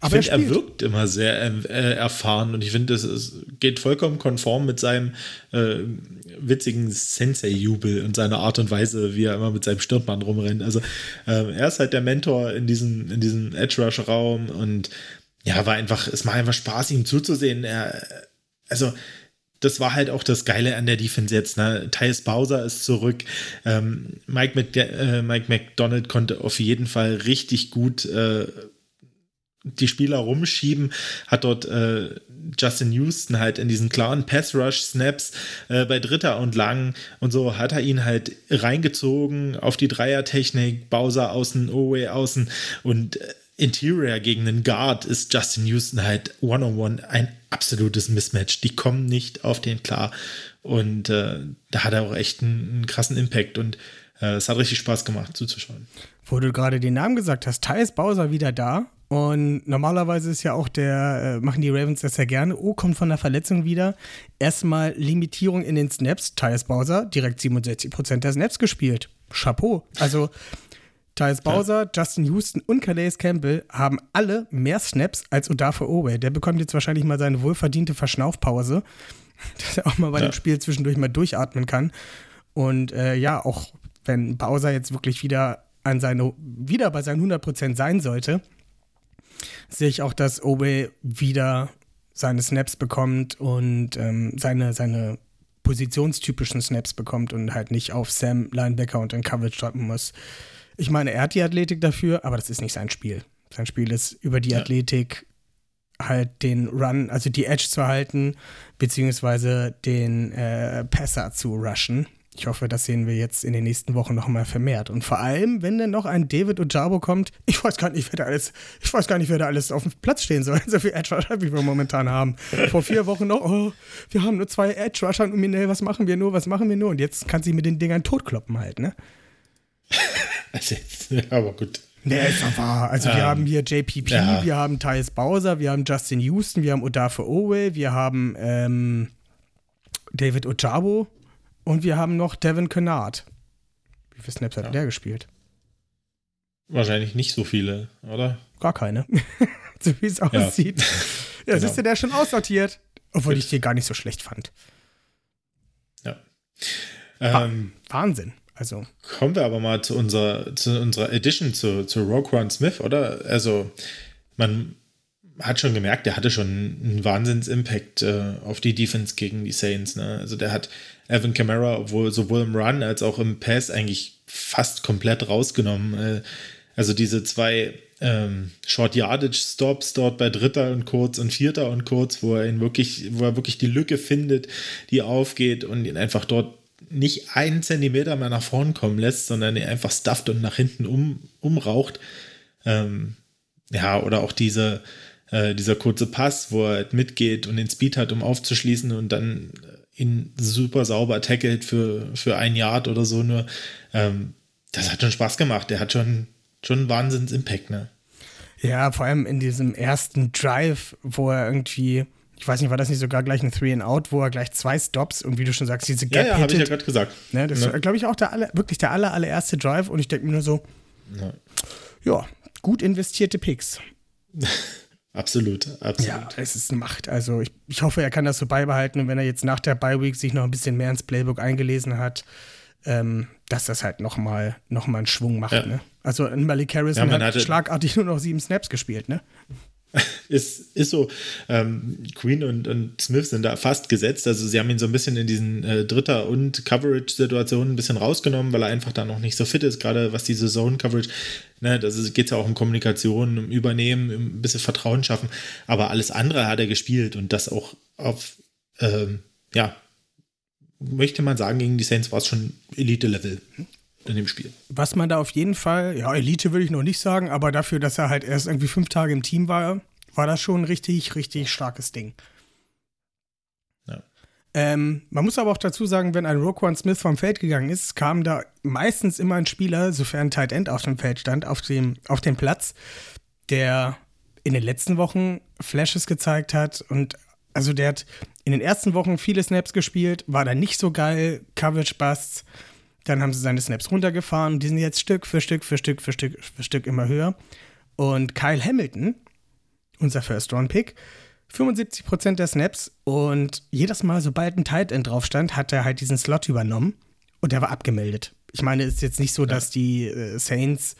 S4: Aber ich finde, er, er, wirkt immer sehr äh, erfahren und ich finde, es geht vollkommen konform mit seinem äh, witzigen Sensei-Jubel und seiner Art und Weise, wie er immer mit seinem Stirnband rumrennt. Also äh, er ist halt der Mentor in diesem, in diesem Edge-Rush-Raum und ja, war einfach, es macht einfach Spaß, ihm zuzusehen. Er, also das war halt auch das Geile an der Defense jetzt. Ne? Thais Bowser ist zurück. Ähm, Mike, Mc, äh, Mike McDonald konnte auf jeden Fall richtig gut äh, die Spieler rumschieben, hat dort äh, Justin Houston halt in diesen klaren Pass-Rush-Snaps äh, bei Dritter und Lang und so hat er ihn halt reingezogen auf die Dreier-Technik, Bowser außen, Owe außen und äh, Interior gegen den Guard ist Justin Houston halt one-on-one ein absolutes Mismatch. Die kommen nicht auf den klar und äh, da hat er auch echt einen, einen krassen Impact und äh, es hat richtig Spaß gemacht zuzuschauen.
S3: Wo du gerade den Namen gesagt hast, Thais Bowser wieder da und normalerweise ist ja auch der, äh, machen die Ravens das ja gerne. Oh, kommt von der Verletzung wieder. Erstmal Limitierung in den Snaps. Tyus Bowser direkt 67% der Snaps gespielt. Chapeau. Also Tyus Bowser. Justin Houston und Calais Campbell haben alle mehr Snaps als Odafe Owe. Der bekommt jetzt wahrscheinlich mal seine wohlverdiente Verschnaufpause, dass er auch mal bei ja. dem Spiel zwischendurch mal durchatmen kann. Und äh, ja, auch wenn Bowser jetzt wirklich wieder an seine, wieder bei seinen 100% sein sollte, sehe ich auch, dass Obe wieder seine Snaps bekommt und ähm, seine, seine positionstypischen Snaps bekommt und halt nicht auf Sam, Linebacker und in Coverage drücken muss. Ich meine, er hat die Athletik dafür, aber das ist nicht sein Spiel. Sein Spiel ist über die ja. Athletik halt den Run, also die Edge zu halten, beziehungsweise den äh, Passer zu rushen. Ich hoffe, das sehen wir jetzt in den nächsten Wochen noch mal vermehrt. Und vor allem, wenn dann noch ein David Ojabo kommt, ich weiß gar nicht, wer da alles, ich weiß gar nicht, wer da alles auf dem Platz stehen soll. So viel Edge Rusher, wie wir momentan haben. Vor vier Wochen noch, oh, wir haben nur zwei Edge Rusher und Minell, was machen wir nur, was machen wir nur? Und jetzt kann sie mit den Dingern totkloppen halt, ne?
S4: Also ja, aber gut.
S3: Nee, ist doch wahr. Also ähm, wir haben hier JPP, ja. wir haben Thais Bowser, wir haben Justin Houston, wir haben Odafe Owe, wir haben ähm, David Ojabo und wir haben noch Devin Kennard. Wie viele Snaps hat ja. der gespielt?
S4: Wahrscheinlich nicht so viele, oder?
S3: Gar keine. so wie es aussieht. Ja, ja genau. siehst du, der ist schon aussortiert. Obwohl ich den gar nicht so schlecht fand.
S4: Ja.
S3: Ähm, Wahnsinn. Also.
S4: Kommen wir aber mal zu unserer, zu unserer Edition zu, zu Rogue One Smith, oder? Also, man hat schon gemerkt, der hatte schon einen Wahnsinns-Impact äh, auf die Defense gegen die Saints. Ne? Also der hat Evan Kamara sowohl im Run als auch im Pass eigentlich fast komplett rausgenommen. Äh, also diese zwei ähm, Short Yardage Stops dort bei Dritter und Kurz und Vierter und Kurz, wo er ihn wirklich, wo er wirklich die Lücke findet, die aufgeht und ihn einfach dort nicht einen Zentimeter mehr nach vorn kommen lässt, sondern ihn einfach stufft und nach hinten um, umraucht. Ähm, ja, oder auch diese, äh, dieser kurze Pass, wo er halt mitgeht und den Speed hat, um aufzuschließen und dann ihn super sauber tackelt für, für ein Yard oder so nur. Ähm, das hat schon Spaß gemacht. Der hat schon, schon einen Wahnsinns-Impact, ne?
S3: Ja, vor allem in diesem ersten Drive, wo er irgendwie, ich weiß nicht, war das nicht sogar gleich ein Three and Out, wo er gleich zwei Stops und wie du schon sagst, diese
S4: Gap Ja, ja, habe ich ja gerade gesagt.
S3: Ne, das ja. war, glaube ich, auch der aller, wirklich der aller, allererste Drive und ich denke mir nur so, ja. ja, gut investierte Picks.
S4: Absolut, absolut.
S3: Ja, es ist eine Macht. Also ich, ich hoffe, er kann das so beibehalten und wenn er jetzt nach der Bye Week sich noch ein bisschen mehr ins Playbook eingelesen hat, ähm, dass das halt nochmal noch mal einen Schwung macht. Ja. Ne? Also Malik Harrison ja, hat schlagartig nur noch sieben Snaps gespielt, ne?
S4: ist, ist so. Ähm, Queen und, und Smith sind da fast gesetzt. Also sie haben ihn so ein bisschen in diesen äh, Dritter- und Coverage-Situationen ein bisschen rausgenommen, weil er einfach da noch nicht so fit ist, gerade was diese Zone-Coverage, ne, da geht es ja auch um Kommunikation, um Übernehmen, um ein bisschen Vertrauen schaffen. Aber alles andere hat er gespielt und das auch auf, ähm, ja, möchte man sagen, gegen die Saints war es schon Elite-Level in dem Spiel.
S3: Was man da auf jeden Fall, ja, Elite würde ich noch nicht sagen, aber dafür, dass er halt erst irgendwie fünf Tage im Team war, war das schon ein richtig, richtig starkes Ding. Ja. Ähm, man muss aber auch dazu sagen, wenn ein Roquan Smith vom Feld gegangen ist, kam da meistens immer ein Spieler, sofern ein Tight End auf dem Feld stand, auf dem, auf dem Platz, der in den letzten Wochen Flashes gezeigt hat und also der hat in den ersten Wochen viele Snaps gespielt, war da nicht so geil, Coverage Busts. Dann haben sie seine Snaps runtergefahren. Die sind jetzt Stück für Stück für Stück für Stück für Stück immer höher. Und Kyle Hamilton, unser First-Round-Pick, 75% der Snaps und jedes Mal, sobald ein Tight End drauf stand, hat er halt diesen Slot übernommen und der war abgemeldet. Ich meine, es ist jetzt nicht so, dass die äh, Saints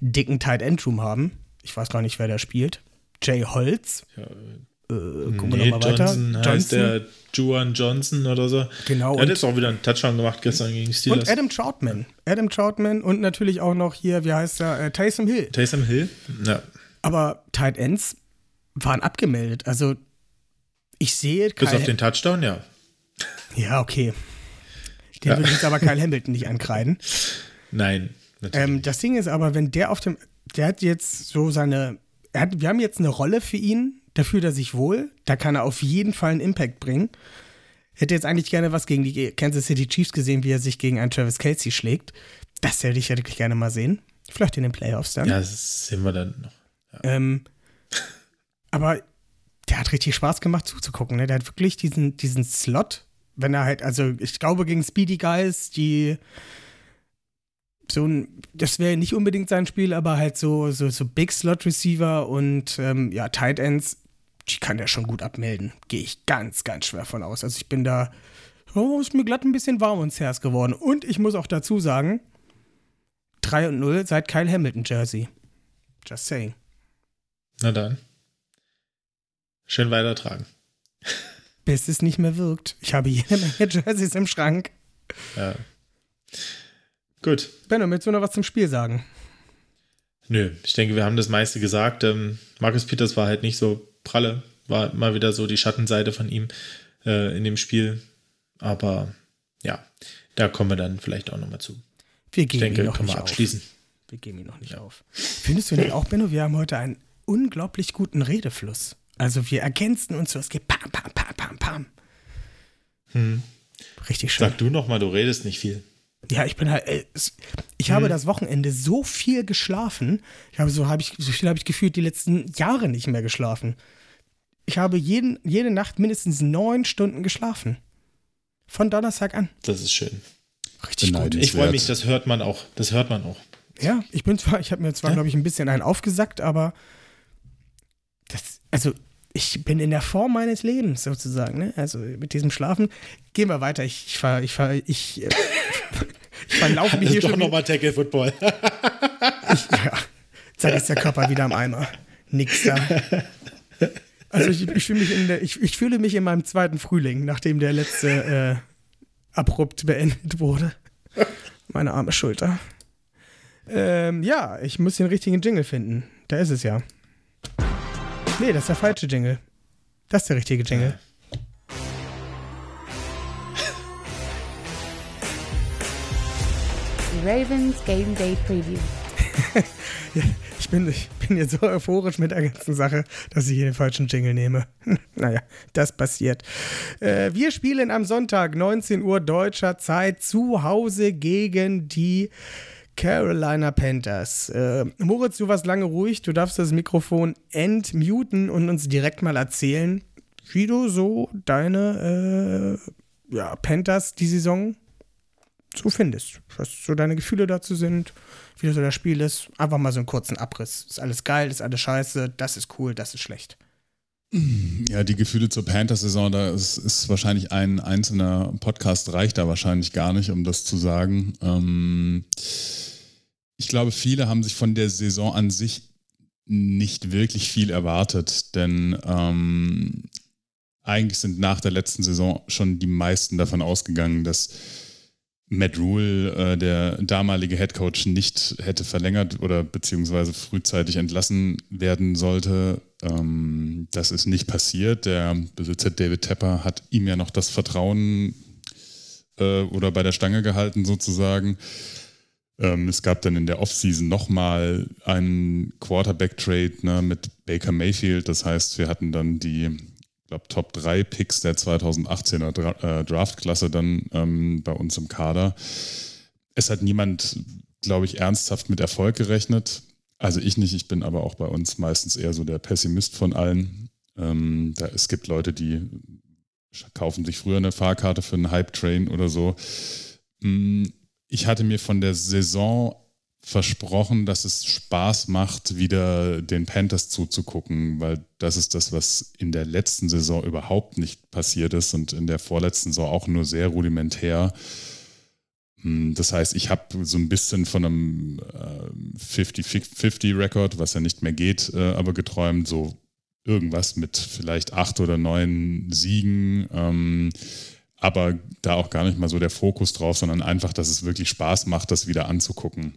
S3: dicken Tight End Room haben. Ich weiß gar nicht, wer da spielt. Jay Holz. Ja,
S4: äh, gucken nee, wir nochmal weiter. Johnson heißt der Juan Johnson oder so.
S3: Genau.
S4: Er hat jetzt auch wieder einen Touchdown gemacht gestern gegen Steelers.
S3: Und Adam Troutman. Adam Troutman und natürlich auch noch hier, wie heißt er, äh, Taysom Hill.
S4: Taysom Hill, ja.
S3: Aber Tight Ends waren abgemeldet. Also ich sehe
S4: Bis auf den Touchdown, ja.
S3: Ja, okay. Den ja. würde jetzt aber Kyle Hamilton nicht ankreiden.
S4: Nein.
S3: Ähm, das Ding ist aber, wenn der auf dem, der hat jetzt so seine, hat, wir haben jetzt eine Rolle für ihn, da fühlt er sich wohl, da kann er auf jeden Fall einen Impact bringen. Hätte jetzt eigentlich gerne was gegen die Kansas City Chiefs gesehen, wie er sich gegen einen Travis Kelsey schlägt. Das hätte ich ja wirklich gerne mal sehen. Vielleicht in den Playoffs dann.
S4: Ja, das sehen wir dann noch. Ja.
S3: Ähm, aber der hat richtig Spaß gemacht zuzugucken. Ne? Der hat wirklich diesen, diesen Slot, wenn er halt, also ich glaube gegen Speedy Guys, die so ein, das wäre nicht unbedingt sein Spiel, aber halt so, so, so Big Slot Receiver und ähm, ja, Tight Ends die kann der schon gut abmelden. Gehe ich ganz, ganz schwer von aus. Also ich bin da, oh, ist mir glatt ein bisschen warm ums Herz geworden. Und ich muss auch dazu sagen, 3 und 0 seit Kyle Hamilton Jersey. Just saying.
S4: Na dann. Schön weitertragen.
S3: Bis es nicht mehr wirkt. Ich habe jede Menge Jerseys im Schrank.
S4: Ja. Gut.
S3: Benno, willst du noch was zum Spiel sagen?
S4: Nö, ich denke, wir haben das meiste gesagt. Ähm, Markus Peters war halt nicht so pralle. War mal wieder so die Schattenseite von ihm äh, in dem Spiel. Aber ja, da kommen wir dann vielleicht auch nochmal zu.
S3: Wir gehen
S4: ich denke,
S3: noch
S4: können wir abschließen.
S3: Auf. Wir gehen ihn noch nicht ja. auf. Findest du denn auch, Benno, wir haben heute einen unglaublich guten Redefluss. Also wir ergänzen uns so, es geht pam, pam, pam, pam, pam.
S4: Hm.
S3: Richtig schön.
S4: Sag du noch mal, du redest nicht viel.
S3: Ja, ich bin halt. Ey, ich hm. habe das Wochenende so viel geschlafen. Ich habe so, habe ich, so viel habe ich gefühlt die letzten Jahre nicht mehr geschlafen. Ich habe jeden, jede Nacht mindestens neun Stunden geschlafen. Von Donnerstag an.
S4: Das ist schön.
S3: Richtig gut.
S4: Ich freue mich, das hört man auch. Das hört man auch.
S3: Ja, ich bin zwar, ich habe mir zwar, ja? glaube ich, ein bisschen einen aufgesackt, aber das, also ich bin in der Form meines Lebens sozusagen, ne? Also mit diesem Schlafen. Gehen wir weiter. Ich, ich fahr, ich fahr, ich, äh, ich verlaufe mich hier
S4: doch schon. Doch nochmal Tackle Football.
S3: ich, ja, zack ist der Körper wieder am Eimer. nix da. Also ich, ich fühle mich, in der, ich, ich fühle mich in meinem zweiten Frühling, nachdem der letzte äh, abrupt beendet wurde. Meine arme Schulter. Ähm, ja, ich muss den richtigen Jingle finden. Da ist es ja. Nee, das ist der falsche Jingle. Das ist der richtige Jingle.
S2: Die Ravens Game Day Preview.
S3: Ich bin, ich bin jetzt so euphorisch mit der ganzen Sache, dass ich hier den falschen Jingle nehme. naja, das passiert. Äh, wir spielen am Sonntag, 19 Uhr deutscher Zeit, zu Hause gegen die Carolina Panthers. Äh, Moritz, du warst lange ruhig. Du darfst das Mikrofon entmuten und uns direkt mal erzählen, wie du so deine äh, ja, Panthers die Saison so findest. Was so deine Gefühle dazu sind, wie so das Spiel ist. Einfach mal so einen kurzen Abriss. Ist alles geil, ist alles scheiße, das ist cool, das ist schlecht.
S5: Ja, die Gefühle zur Panthers-Saison, da ist, ist, wahrscheinlich ein einzelner Podcast, reicht da wahrscheinlich gar nicht, um das zu sagen. Ähm, ich glaube, viele haben sich von der Saison an sich nicht wirklich viel erwartet, denn ähm, eigentlich sind nach der letzten Saison schon die meisten davon ausgegangen, dass Matt Rule, äh, der damalige Head Coach, nicht hätte verlängert oder beziehungsweise frühzeitig entlassen werden sollte. Ähm, das ist nicht passiert. Der Besitzer David Tepper hat ihm ja noch das Vertrauen äh, oder bei der Stange gehalten sozusagen. Ähm, es gab dann in der Offseason nochmal einen Quarterback-Trade ne, mit Baker Mayfield. Das heißt, wir hatten dann die glaube, Top 3 Picks der 2018er Dra äh, Draftklasse dann ähm, bei uns im Kader. Es hat niemand, glaube ich, ernsthaft mit Erfolg gerechnet. Also ich nicht, ich bin aber auch bei uns meistens eher so der Pessimist von allen. Ähm, da, es gibt Leute, die kaufen sich früher eine Fahrkarte für einen Hype-Train oder so. Mm, ich hatte mir von der Saison versprochen, dass es Spaß macht, wieder den Panthers zuzugucken, weil das ist das, was in der letzten Saison überhaupt nicht passiert ist und in der vorletzten Saison auch nur sehr rudimentär. Hm, das heißt, ich habe so ein bisschen von einem 50-50-Rekord, äh, was ja nicht mehr geht, äh, aber geträumt, so irgendwas mit vielleicht acht oder neun Siegen. Ähm, aber da auch gar nicht mal so der Fokus drauf, sondern einfach, dass es wirklich Spaß macht, das wieder anzugucken.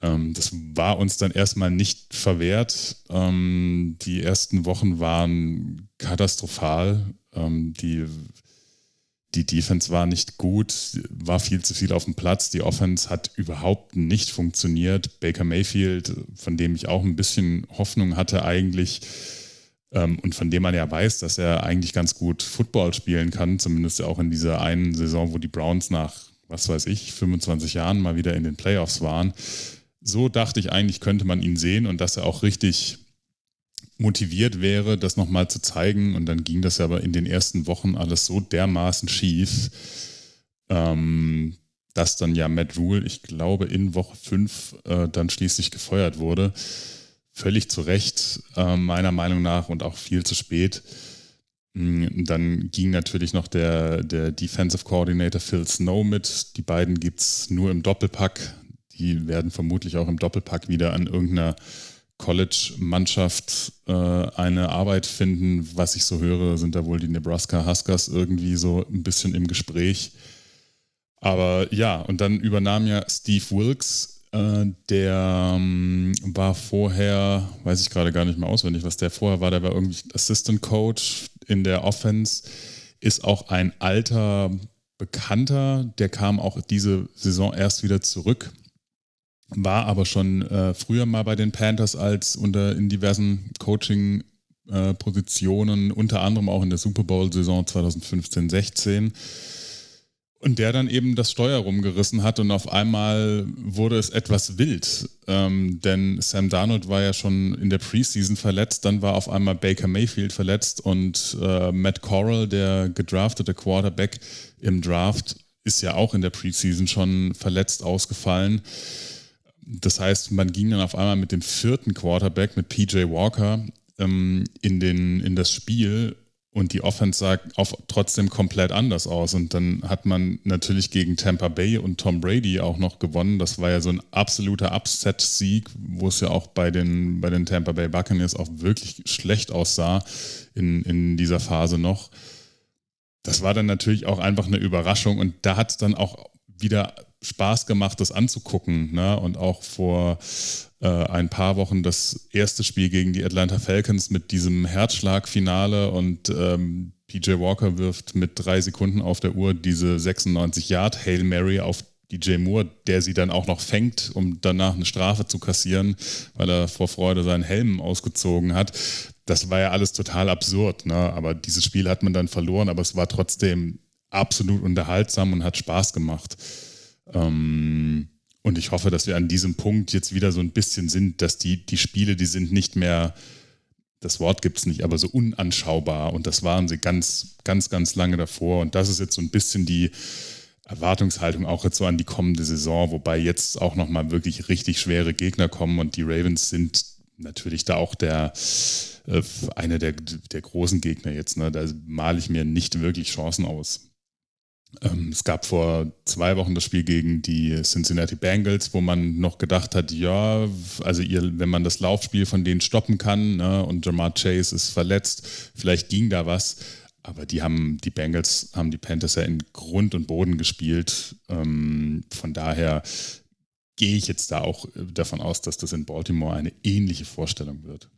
S5: Ähm, das war uns dann erstmal nicht verwehrt. Ähm, die ersten Wochen waren katastrophal. Ähm, die, die Defense war nicht gut, war viel zu viel auf dem Platz. Die Offense hat überhaupt nicht funktioniert. Baker Mayfield, von dem ich auch ein bisschen Hoffnung hatte eigentlich, ähm, und von dem man ja weiß, dass er eigentlich ganz gut Football spielen kann, zumindest auch in dieser einen Saison, wo die Browns nach, was weiß ich, 25 Jahren mal wieder in den Playoffs waren so dachte ich eigentlich, könnte man ihn sehen und dass er auch richtig motiviert wäre, das nochmal zu zeigen. Und dann ging das aber in den ersten Wochen alles so dermaßen schief, ähm, dass dann ja Matt Rule, ich glaube, in Woche 5 äh, dann schließlich gefeuert wurde. Völlig zu Recht, äh, meiner Meinung nach, und auch viel zu spät. Mm, dann ging natürlich noch der, der Defensive Coordinator Phil Snow mit. Die beiden gibt es nur im Doppelpack die werden vermutlich auch im Doppelpack wieder an irgendeiner College-Mannschaft äh, eine Arbeit finden. Was ich so höre, sind da wohl die Nebraska Huskers irgendwie so ein bisschen im Gespräch. Aber ja, und dann übernahm ja Steve Wilkes, äh, der ähm, war vorher, weiß ich gerade gar nicht mehr auswendig, was der vorher war, der war irgendwie Assistant Coach in der Offense, ist auch ein alter Bekannter, der kam auch diese Saison erst wieder zurück war aber schon äh, früher mal bei den Panthers als unter in diversen Coaching äh, Positionen, unter anderem auch in der Super Bowl-Saison 2015-16. Und der dann eben das Steuer rumgerissen hat und auf einmal wurde es etwas wild. Ähm, denn Sam Darnold war ja schon in der Preseason verletzt, dann war auf einmal Baker Mayfield verletzt und äh, Matt Corral, der gedraftete Quarterback im Draft, ist ja auch in der Preseason schon verletzt ausgefallen. Das heißt, man ging dann auf einmal mit dem vierten Quarterback, mit PJ Walker, ähm, in, den, in das Spiel und die Offense sah auf, trotzdem komplett anders aus. Und dann hat man natürlich gegen Tampa Bay und Tom Brady auch noch gewonnen. Das war ja so ein absoluter Upset-Sieg, wo es ja auch bei den, bei den Tampa Bay Buccaneers auch wirklich schlecht aussah in, in dieser Phase noch. Das war dann natürlich auch einfach eine Überraschung und da hat es dann auch wieder Spaß gemacht, das anzugucken. Ne? Und auch vor äh, ein paar Wochen das erste Spiel gegen die Atlanta Falcons mit diesem Herzschlagfinale und ähm, PJ Walker wirft mit drei Sekunden auf der Uhr diese 96 Yard Hail Mary auf DJ Moore, der sie dann auch noch fängt, um danach eine Strafe zu kassieren, weil er vor Freude seinen Helm ausgezogen hat. Das war ja alles total absurd, ne? aber dieses Spiel hat man dann verloren, aber es war trotzdem absolut unterhaltsam und hat Spaß gemacht. Ähm, und ich hoffe, dass wir an diesem Punkt jetzt wieder so ein bisschen sind, dass die, die Spiele, die sind nicht mehr, das Wort gibt es nicht, aber so unanschaubar. Und das waren sie ganz, ganz, ganz lange davor. Und das ist jetzt so ein bisschen die Erwartungshaltung auch jetzt so an die kommende Saison, wobei jetzt auch nochmal wirklich richtig schwere Gegner kommen und die Ravens sind natürlich da auch der äh, eine der, der großen Gegner jetzt. Ne? Da male ich mir nicht wirklich Chancen aus. Ähm, es gab vor zwei Wochen das Spiel gegen die Cincinnati Bengals, wo man noch gedacht hat, ja, also ihr, wenn man das Laufspiel von denen stoppen kann ne, und Jamar Chase ist verletzt, vielleicht ging da was. Aber die haben, die Bengals haben die Panthers ja in Grund und Boden gespielt. Ähm, von daher gehe ich jetzt da auch davon aus, dass das in Baltimore eine ähnliche Vorstellung wird.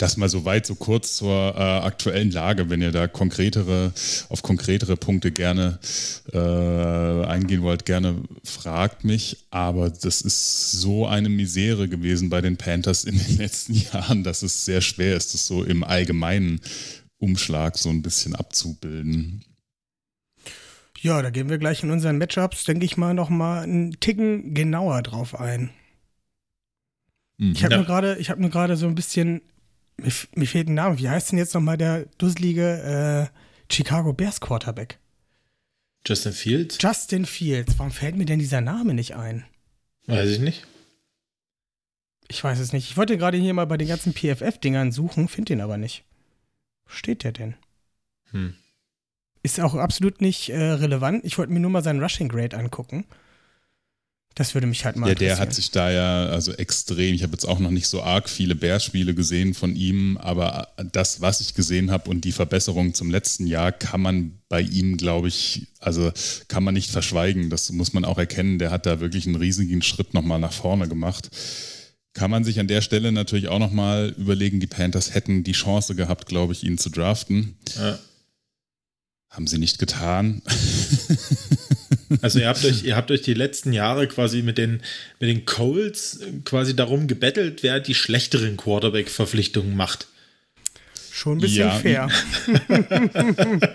S5: Das mal so weit, so kurz zur äh, aktuellen Lage. Wenn ihr da konkretere, auf konkretere Punkte gerne äh, eingehen wollt, gerne fragt mich. Aber das ist so eine Misere gewesen bei den Panthers in den letzten Jahren, dass es sehr schwer ist, das so im allgemeinen Umschlag so ein bisschen abzubilden.
S3: Ja, da gehen wir gleich in unseren Matchups, denke ich mal, noch mal einen Ticken genauer drauf ein. Mhm. Ich habe ja. nur gerade, ich habe nur gerade so ein bisschen mir, mir, fehlt ein Name. Wie heißt denn jetzt nochmal der dusselige äh, Chicago Bears Quarterback?
S4: Justin Fields?
S3: Justin Fields. Warum fällt mir denn dieser Name nicht ein?
S4: Weiß ich nicht.
S3: Ich weiß es nicht. Ich wollte gerade hier mal bei den ganzen PFF-Dingern suchen, finde den aber nicht. Wo steht der denn? Hm. Ist auch absolut nicht äh, relevant. Ich wollte mir nur mal seinen Rushing Grade angucken. Das würde mich halt mal
S5: Ja, der hat sich da ja also extrem, ich habe jetzt auch noch nicht so arg viele Bears-Spiele gesehen von ihm, aber das, was ich gesehen habe und die Verbesserung zum letzten Jahr, kann man bei ihm, glaube ich, also kann man nicht verschweigen. Das muss man auch erkennen. Der hat da wirklich einen riesigen Schritt nochmal nach vorne gemacht. Kann man sich an der Stelle natürlich auch nochmal überlegen, die Panthers hätten die Chance gehabt, glaube ich, ihn zu draften. Ja. Haben sie nicht getan.
S4: Also ihr habt euch, ihr habt euch die letzten Jahre quasi mit den, mit den Colts quasi darum gebettelt, wer die schlechteren Quarterback-Verpflichtungen macht.
S3: Schon ein bisschen ja. fair.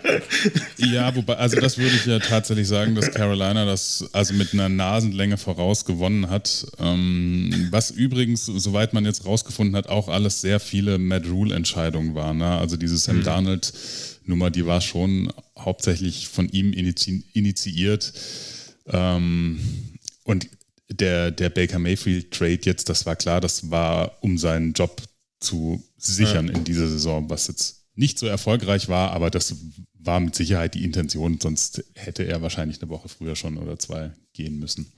S5: ja, wobei, also das würde ich ja tatsächlich sagen, dass Carolina das also mit einer Nasenlänge voraus gewonnen hat. Ähm, was übrigens, soweit man jetzt rausgefunden hat, auch alles sehr viele Mad Rule-Entscheidungen waren. Ne? Also diese Sam mhm. Darnold Nummer, die war schon hauptsächlich von ihm initiiert. Ähm, und der, der Baker Mayfield Trade jetzt, das war klar, das war, um seinen Job zu sichern ja. in dieser Saison, was jetzt nicht so erfolgreich war, aber das war mit Sicherheit die Intention, sonst hätte er wahrscheinlich eine Woche früher schon oder zwei gehen müssen.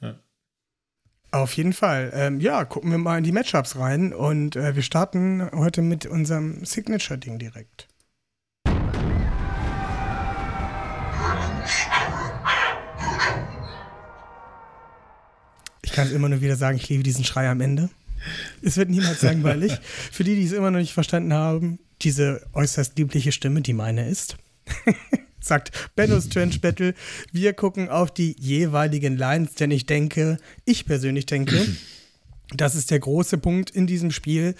S3: Ja. Auf jeden Fall. Ähm, ja, gucken wir mal in die Matchups rein und äh, wir starten heute mit unserem Signature-Ding direkt. Ich kann immer nur wieder sagen, ich liebe diesen Schrei am Ende. Es wird niemals langweilig. Für die, die es immer noch nicht verstanden haben, diese äußerst liebliche Stimme, die meine ist, sagt Benno's Trench Battle. Wir gucken auf die jeweiligen Lines, denn ich denke, ich persönlich denke, das ist der große Punkt in diesem Spiel,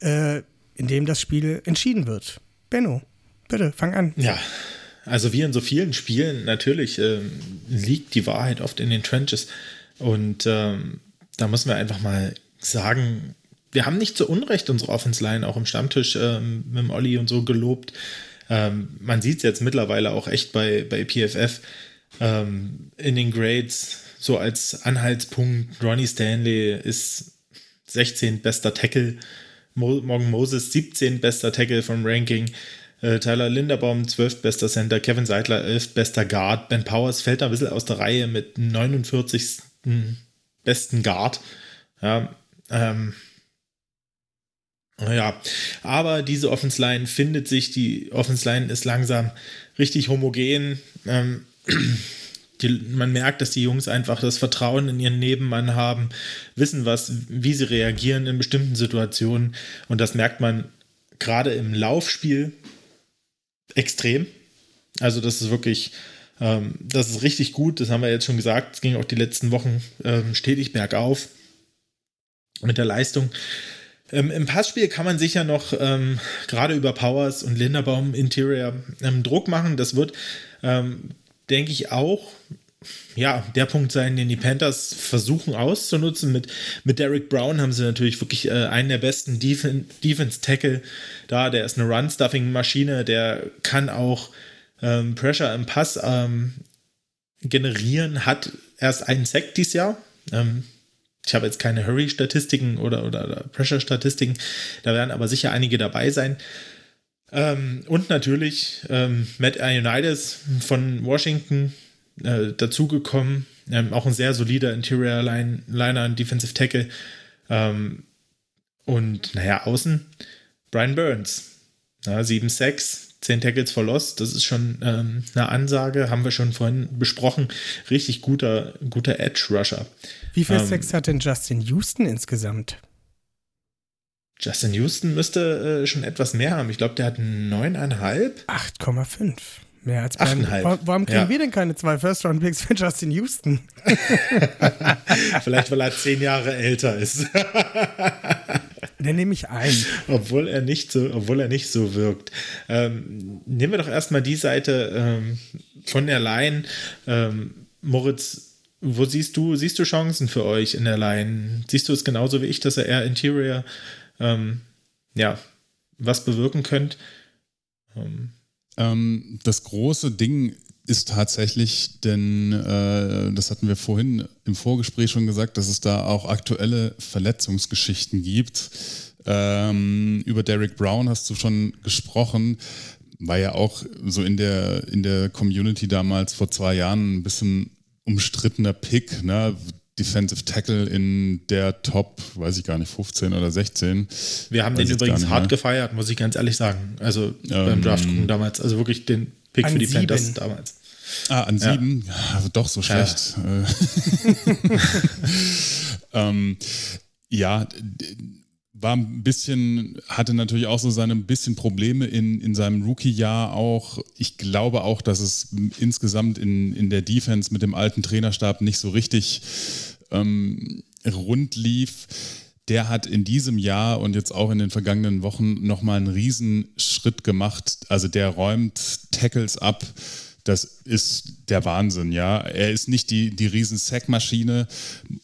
S3: äh, in dem das Spiel entschieden wird. Benno, bitte, fang an.
S4: Ja, also wie in so vielen Spielen, natürlich äh, liegt die Wahrheit oft in den Trenches. Und ähm, da müssen wir einfach mal sagen, wir haben nicht zu Unrecht unsere Offense Line auch im Stammtisch ähm, mit dem Olli und so gelobt. Ähm, man sieht es jetzt mittlerweile auch echt bei, bei PFF ähm, in den Grades so als Anhaltspunkt. Ronnie Stanley ist 16 bester Tackle Mo Morgan Moses 17 bester Tackle vom Ranking. Äh, Tyler Linderbaum 12 bester Center. Kevin Seidler 11 bester Guard. Ben Powers fällt da ein bisschen aus der Reihe mit 49. besten Guard. Ja, ähm, ja, aber diese Offense Line findet sich, die Offense Line ist langsam richtig homogen. Ähm, die, man merkt, dass die Jungs einfach das Vertrauen in ihren Nebenmann haben, wissen was, wie sie reagieren in bestimmten Situationen und das merkt man gerade im Laufspiel extrem. Also das ist wirklich, ähm, das ist richtig gut. Das haben wir jetzt schon gesagt. Es ging auch die letzten Wochen ähm, stetig bergauf mit der Leistung. Ähm, Im Passspiel kann man sicher noch ähm, gerade über Powers und Linderbaum Interior ähm, Druck machen. Das wird, ähm, denke ich, auch ja, der Punkt sein, den die Panthers versuchen auszunutzen. Mit, mit Derek Brown haben sie natürlich wirklich äh, einen der besten Defen Defense-Tackle da. Der ist eine Run-Stuffing-Maschine, der kann auch ähm, Pressure im Pass ähm, generieren, hat erst einen Sack dieses Jahr. Ähm, ich habe jetzt keine Hurry-Statistiken oder, oder, oder Pressure-Statistiken, da werden aber sicher einige dabei sein. Ähm, und natürlich ähm, Matt Ionides von Washington äh, dazugekommen. Ähm, auch ein sehr solider Interior Line, Liner und Defensive Tackle. Und naja, außen Brian Burns. Ja, 7-6, 10 Tackles for Loss, das ist schon ähm, eine Ansage, haben wir schon vorhin besprochen. Richtig guter, guter Edge-Rusher.
S3: Wie viel ähm, Sex hat denn Justin Houston insgesamt?
S4: Justin Houston müsste äh, schon etwas mehr haben. Ich glaube, der hat 9,5.
S3: 8,5. Mehr als beim, Warum kriegen ja. wir denn keine zwei First-Round-Picks für Justin Houston?
S4: Vielleicht, weil er zehn Jahre älter ist.
S3: Den nehme ich ein.
S4: Obwohl er nicht so, obwohl er nicht so wirkt. Ähm, nehmen wir doch erstmal die Seite ähm, von der Line. Ähm, Moritz, wo siehst du, siehst du Chancen für euch in der Line? Siehst du es genauso wie ich, dass er eher Interior ähm, ja, was bewirken könnte?
S5: Ähm, ähm, das große Ding ist tatsächlich, denn äh, das hatten wir vorhin im Vorgespräch schon gesagt, dass es da auch aktuelle Verletzungsgeschichten gibt. Ähm, über Derek Brown hast du schon gesprochen, war ja auch so in der, in der Community damals vor zwei Jahren ein bisschen umstrittener Pick, ne? Defensive Tackle in der Top, weiß ich gar nicht, 15 oder 16.
S4: Wir haben den übrigens hart gefeiert, muss ich ganz ehrlich sagen. Also ähm, beim Draft damals. Also wirklich den Pick für die sieben. Panthers damals.
S5: Ah, an sieben? Ja, ja also doch so schlecht. Ja, ähm, ja war ein bisschen, hatte natürlich auch so seine bisschen Probleme in, in seinem Rookie-Jahr auch. Ich glaube auch, dass es insgesamt in, in der Defense mit dem alten Trainerstab nicht so richtig ähm, rund lief. Der hat in diesem Jahr und jetzt auch in den vergangenen Wochen nochmal einen Riesenschritt gemacht. Also der räumt Tackles ab das ist der Wahnsinn, ja. Er ist nicht die, die riesen Sackmaschine,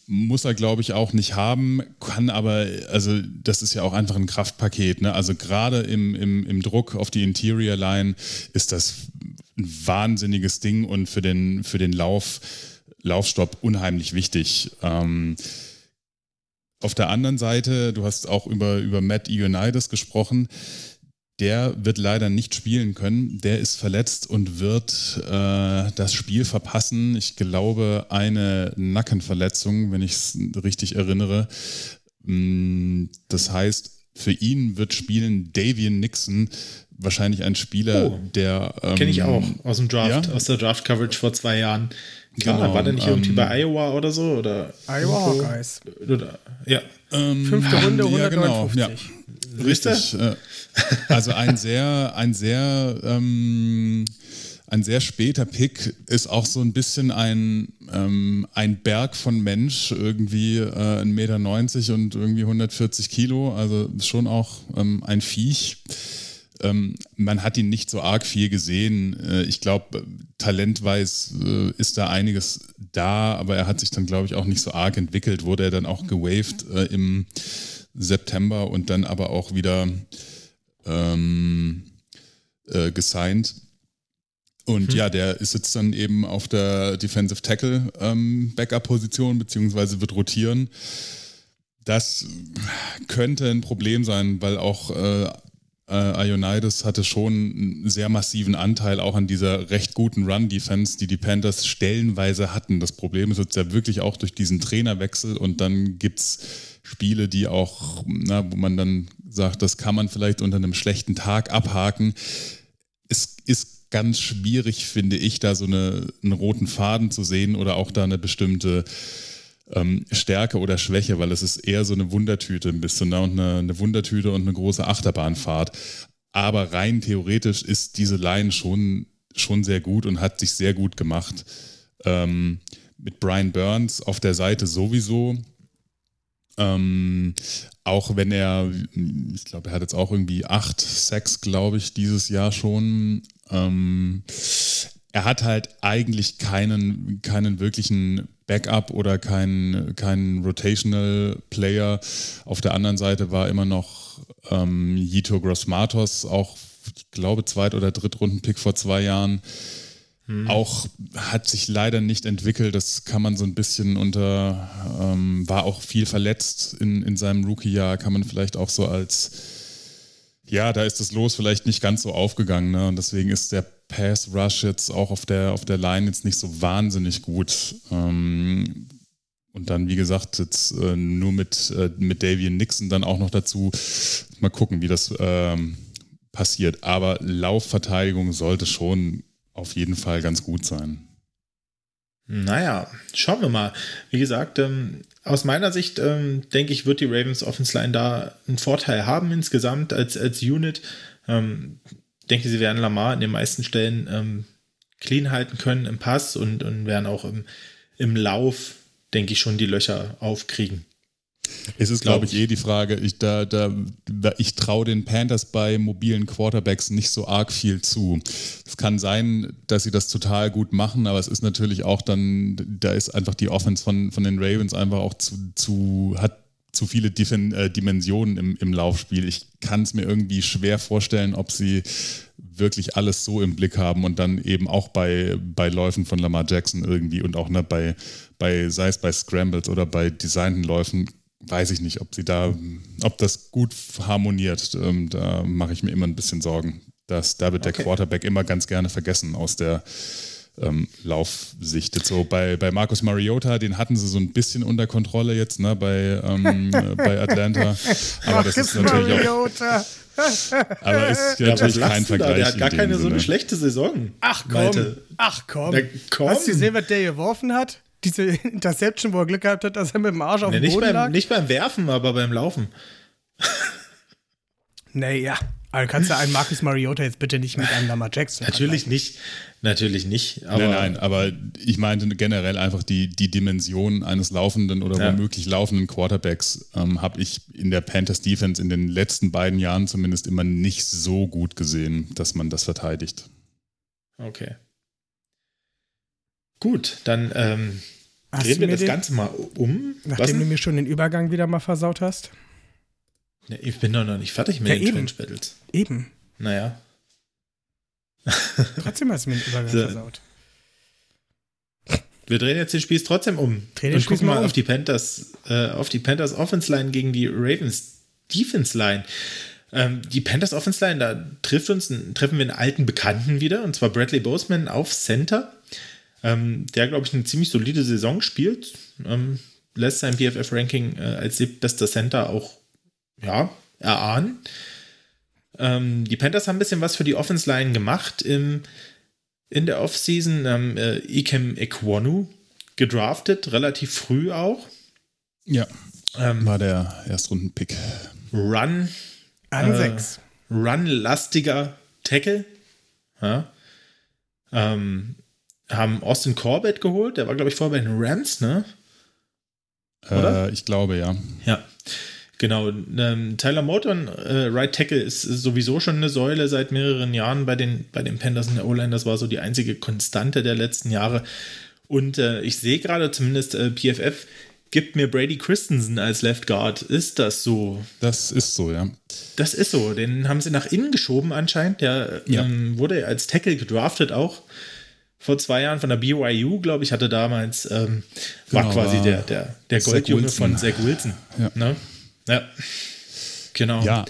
S5: muss er, glaube ich, auch nicht haben, kann aber, also das ist ja auch einfach ein Kraftpaket, ne? Also gerade im, im, im Druck auf die Interior Line ist das ein wahnsinniges Ding und für den, für den Lauf, Laufstopp unheimlich wichtig. Ähm, auf der anderen Seite, du hast auch über, über Matt Ioannidis gesprochen, der wird leider nicht spielen können. Der ist verletzt und wird äh, das Spiel verpassen. Ich glaube, eine Nackenverletzung, wenn ich es richtig erinnere. Mm, das heißt, für ihn wird spielen Davian Nixon, wahrscheinlich ein Spieler, oh, der.
S4: Ähm, Kenne ich auch aus dem Draft, ja? aus der Draft-Coverage vor zwei Jahren. Genau, ja, war der nicht ähm, irgendwie bei Iowa oder so? Oder
S3: Iowa Hawkeyes.
S4: Oder, ja.
S3: Ähm, Fünfte Runde, 159. Ja, genau,
S5: ja. Richtig. Äh, also ein sehr, ein sehr, ähm, ein sehr später Pick ist auch so ein bisschen ein, ähm, ein Berg von Mensch, irgendwie äh, 1,90 Meter und irgendwie 140 Kilo, also schon auch ähm, ein Viech. Ähm, man hat ihn nicht so arg viel gesehen. Äh, ich glaube, talentweise äh, ist da einiges da, aber er hat sich dann, glaube ich, auch nicht so arg entwickelt. Wurde er dann auch gewaved äh, im September und dann aber auch wieder ähm, äh, gesigned. Und mhm. ja, der ist jetzt dann eben auf der Defensive Tackle ähm, Backup-Position, beziehungsweise wird rotieren. Das könnte ein Problem sein, weil auch äh, äh, Ionides hatte schon einen sehr massiven Anteil auch an dieser recht guten Run-Defense, die die Panthers stellenweise hatten. Das Problem ist jetzt ja wirklich auch durch diesen Trainerwechsel und dann gibt es Spiele, die auch, na, wo man dann sagt, das kann man vielleicht unter einem schlechten Tag abhaken. Es ist ganz schwierig, finde ich, da so eine, einen roten Faden zu sehen oder auch da eine bestimmte ähm, Stärke oder Schwäche, weil es ist eher so eine Wundertüte ein bisschen ne? und eine, eine Wundertüte und eine große Achterbahnfahrt. Aber rein theoretisch ist diese Line schon, schon sehr gut und hat sich sehr gut gemacht. Ähm, mit Brian Burns auf der Seite sowieso. Ähm, auch wenn er, ich glaube, er hat jetzt auch irgendwie acht Sex, glaube ich, dieses Jahr schon. Ähm, er hat halt eigentlich keinen, keinen wirklichen Backup oder keinen kein Rotational Player. Auf der anderen Seite war immer noch ähm, Yito Grossmatos, auch, ich glaube, Zweit- oder Drittrunden-Pick vor zwei Jahren. Hm. Auch hat sich leider nicht entwickelt. Das kann man so ein bisschen unter, ähm, war auch viel verletzt in, in seinem Rookie-Jahr, kann man vielleicht auch so als, ja, da ist das Los vielleicht nicht ganz so aufgegangen. Ne? Und deswegen ist der Pass Rush jetzt auch auf der, auf der Line jetzt nicht so wahnsinnig gut. Ähm, und dann, wie gesagt, jetzt äh, nur mit, äh, mit Davian Nixon dann auch noch dazu. Mal gucken, wie das ähm, passiert. Aber Laufverteidigung sollte schon auf jeden Fall ganz gut sein.
S4: Naja, schauen wir mal. Wie gesagt, ähm, aus meiner Sicht ähm, denke ich, wird die Ravens Offense Line da einen Vorteil haben insgesamt als, als Unit. Ähm, denke, sie werden Lamar in den meisten Stellen ähm, clean halten können im Pass und, und werden auch im, im Lauf, denke ich, schon die Löcher aufkriegen.
S5: Es ist, glaube ich, eh die Frage, ich, da, da, ich traue den Panthers bei mobilen Quarterbacks nicht so arg viel zu. Es kann sein, dass sie das total gut machen, aber es ist natürlich auch dann, da ist einfach die Offense von, von den Ravens einfach auch zu, zu hat zu viele äh, Dimensionen im, im Laufspiel. Ich kann es mir irgendwie schwer vorstellen, ob sie wirklich alles so im Blick haben und dann eben auch bei, bei Läufen von Lamar Jackson irgendwie und auch ne, bei, bei, sei es bei Scrambles oder bei designten Läufen, weiß ich nicht, ob sie da, ob das gut harmoniert. Ähm, da mache ich mir immer ein bisschen Sorgen. Dass, da wird okay. der Quarterback immer ganz gerne vergessen aus der ähm, Laufsicht. Jetzt so bei, bei Marcus Mariota, den hatten sie so ein bisschen unter Kontrolle jetzt, ne, bei, ähm, bei Atlanta. Aber das ist natürlich Mariota. auch. Aber ist ja, natürlich kein Vergleich.
S4: Der hat gar keine so eine schlechte Saison.
S3: Ach komm. Malte. Ach komm. komm. Hast du gesehen, was der geworfen hat? Diese Interception, wo er Glück gehabt hat, dass er mit dem Arsch auf nee, dem Boden
S4: beim,
S3: lag?
S4: Nicht beim Werfen, aber beim Laufen.
S3: Naja, also kannst du einen Marcus Mariota jetzt bitte nicht mit einem Lamar Jackson
S4: Natürlich nicht. Natürlich nicht.
S5: Aber nein, nein, aber ich meinte generell einfach die, die Dimension eines laufenden oder ja. womöglich laufenden Quarterbacks ähm, habe ich in der Panthers Defense in den letzten beiden Jahren zumindest immer nicht so gut gesehen, dass man das verteidigt.
S4: Okay. Gut, dann ähm, drehen wir das den, Ganze mal um.
S3: Nachdem du mir schon den Übergang wieder mal versaut hast.
S4: Ja, ich bin doch noch nicht fertig mit
S3: ja,
S4: den
S3: eben.
S4: Battles.
S3: Eben.
S4: Naja.
S3: Trotzdem hast du mir den Übergang so. versaut.
S4: Wir drehen jetzt den Spieß trotzdem um.
S3: Drehen und
S4: gucken mal
S3: um.
S4: auf die Panthers, äh, auf die Panthers Offense Line gegen die Ravens Defense Line. Ähm, die Panthers Offense Line, da trifft uns, treffen wir einen alten Bekannten wieder, und zwar Bradley Boseman auf Center, ähm, der, glaube ich, eine ziemlich solide Saison spielt. Ähm, lässt sein PFF-Ranking äh, als siebter Center auch ja, erahnen. Ähm, die Panthers haben ein bisschen was für die Offense Line gemacht im, in der Offseason. Ähm, äh, Ikem Ekwonu gedraftet, relativ früh auch.
S5: Ja, ähm, war der Erstrunden-Pick.
S4: Run.
S3: An äh, 6.
S4: Run-lastiger Tackle. Ja. Ähm, haben Austin Corbett geholt, der war, glaube ich, vorher bei den Rams, ne?
S5: Oder? Äh, ich glaube, ja.
S4: Ja. Genau, ähm, Tyler Moton, äh, Right Tackle, ist, sowieso schon eine Säule seit mehreren Jahren bei den, bei den Panthers in der O-Line. Das war so die einzige Konstante der letzten Jahre. Und äh, ich sehe gerade zumindest äh, PFF gibt mir Brady Christensen als Left Guard. Ist das so?
S5: Das ist so, ja.
S4: Das ist so. Den haben sie nach innen geschoben anscheinend. Der ja. ähm, wurde als Tackle gedraftet auch vor zwei Jahren von der BYU, glaube ich, hatte damals, ähm, war
S5: Genau,
S4: quasi der, der, der Goldjunge von Zach Wilson.
S5: Ja.
S4: Ne? ja. Genau.
S5: Ja,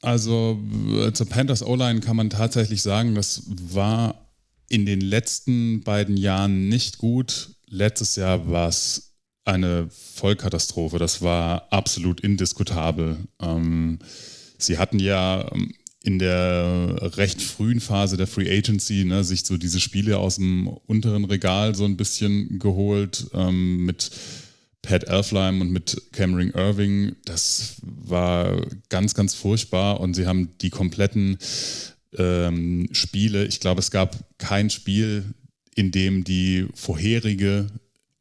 S5: also äh, zur Panthers O-Line kann man tatsächlich sagen, das war in den letzten beiden Jahren nicht gut. Letztes Jahr war es eine Vollkatastrophe. Das war absolut indiskutabel. Ähm, sie hatten ja ähm, in der recht frühen Phase der Free Agency ne, sich so diese Spiele aus dem unteren Regal so ein bisschen geholt ähm, mit Pat Elflein und mit Cameron Irving. Das war ganz, ganz furchtbar und sie haben die kompletten ähm, Spiele, ich glaube, es gab kein Spiel, in dem die vorherige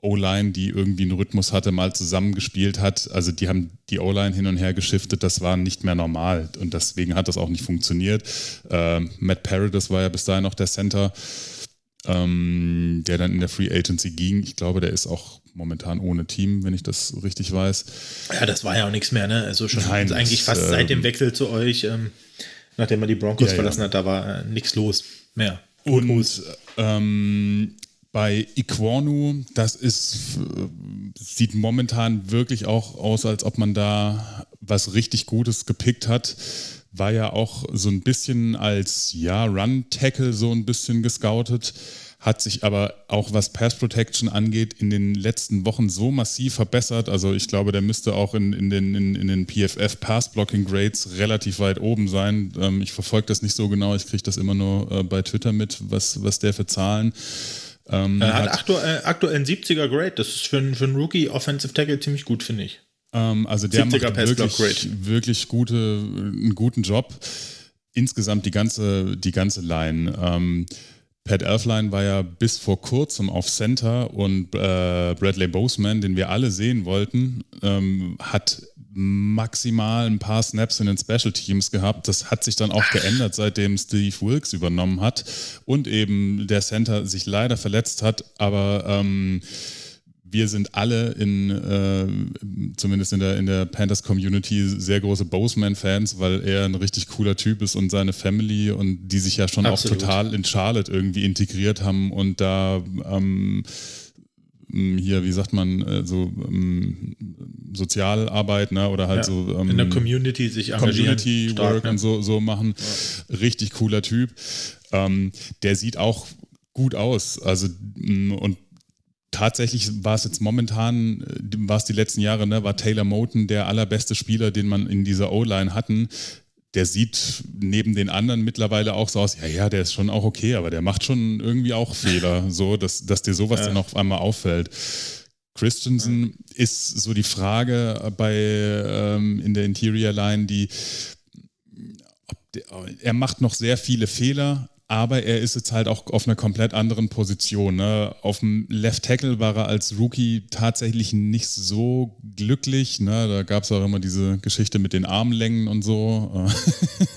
S5: O-Line, die irgendwie einen Rhythmus hatte, mal zusammengespielt hat. Also die haben die O-Line hin und her geschiftet, das war nicht mehr normal und deswegen hat das auch nicht funktioniert. Ähm, Matt Paradis war ja bis dahin noch der Center, ähm, der dann in der Free Agency ging. Ich glaube, der ist auch momentan ohne Team, wenn ich das richtig weiß.
S4: Ja, das war ja auch nichts mehr, ne? Also schon
S5: Nein,
S4: eigentlich fast seit dem
S5: ähm,
S4: Wechsel zu euch, ähm, nachdem er die Broncos
S5: Ja, ja.
S4: verlassen hat, da war äh, nichts los mehr.
S5: Und ähm, bei Iquanu, das ist, äh, sieht momentan wirklich auch aus, als ob man da was richtig Gutes gepickt hat. War ja auch so ein bisschen als ja, Run-Tackle so ein bisschen gescoutet, hat sich aber auch was Pass Protection angeht in den letzten Wochen so massiv verbessert. Also ich glaube, der müsste auch in, in den, in, in den PFF Pass Blocking Grades relativ weit oben sein. Ähm, ich verfolge das nicht so genau, ich kriege das immer nur äh, bei Twitter mit, was, was der für Zahlen ähm,
S4: Er hat
S5: hat.
S4: aktuell, aktuell einen 70er Grade. Das ist für, einen- für einen Rookie Offensive Tackle ziemlich gut, finde ich.
S5: Ähm, also der
S4: 70er
S5: macht wirklich, wirklich gute, einen guten Job. Insgesamt die ganze, die ganze Line. Ähm, Pat Elfline war ja bis vor kurzem auf Center und äh, Bradley Boseman, den wir alle sehen wollten, ähm, hat maximal ein paar Snaps in den Special Teams gehabt. Das hat sich dann auch geändert, seitdem Steve Wilkes übernommen hat und eben der Center sich leider verletzt hat. Aber ähm, wir sind alle in, äh, zumindest in der, in der Panthers Community, sehr große Boseman-Fans, weil er ein richtig cooler Typ ist und seine Family und die sich ja schon
S4: Absolut.
S5: auch total in Charlotte irgendwie integriert haben und da ähm, hier, wie sagt man, äh, so ähm, Sozialarbeit, ne? Oder halt
S4: Ja,
S5: so ähm,
S4: in der Community sich engagieren.
S5: Community
S4: Stark,
S5: Work
S4: ne?
S5: und so, so machen. Richtig cooler Typ. Ähm, der sieht auch gut aus. Also, mh, und tatsächlich war es jetzt momentan, äh, war es die letzten Jahre, ne, war Taylor Moten der allerbeste Spieler, den man in dieser O-Line hatten. Der sieht neben den anderen mittlerweile auch so aus, ja, ja, der ist schon auch okay, aber der macht schon irgendwie auch Fehler, so, dass, dass dir sowas dann auf einmal auffällt. Christensen ist so die Frage bei ähm, in der Interior Line, die er macht noch sehr viele Fehler, aber er ist jetzt halt auch auf einer komplett anderen Position. Ne? Auf dem Left Tackle war er als Rookie tatsächlich nicht so glücklich. Ne? Da gab es auch immer diese Geschichte mit den Armlängen und so.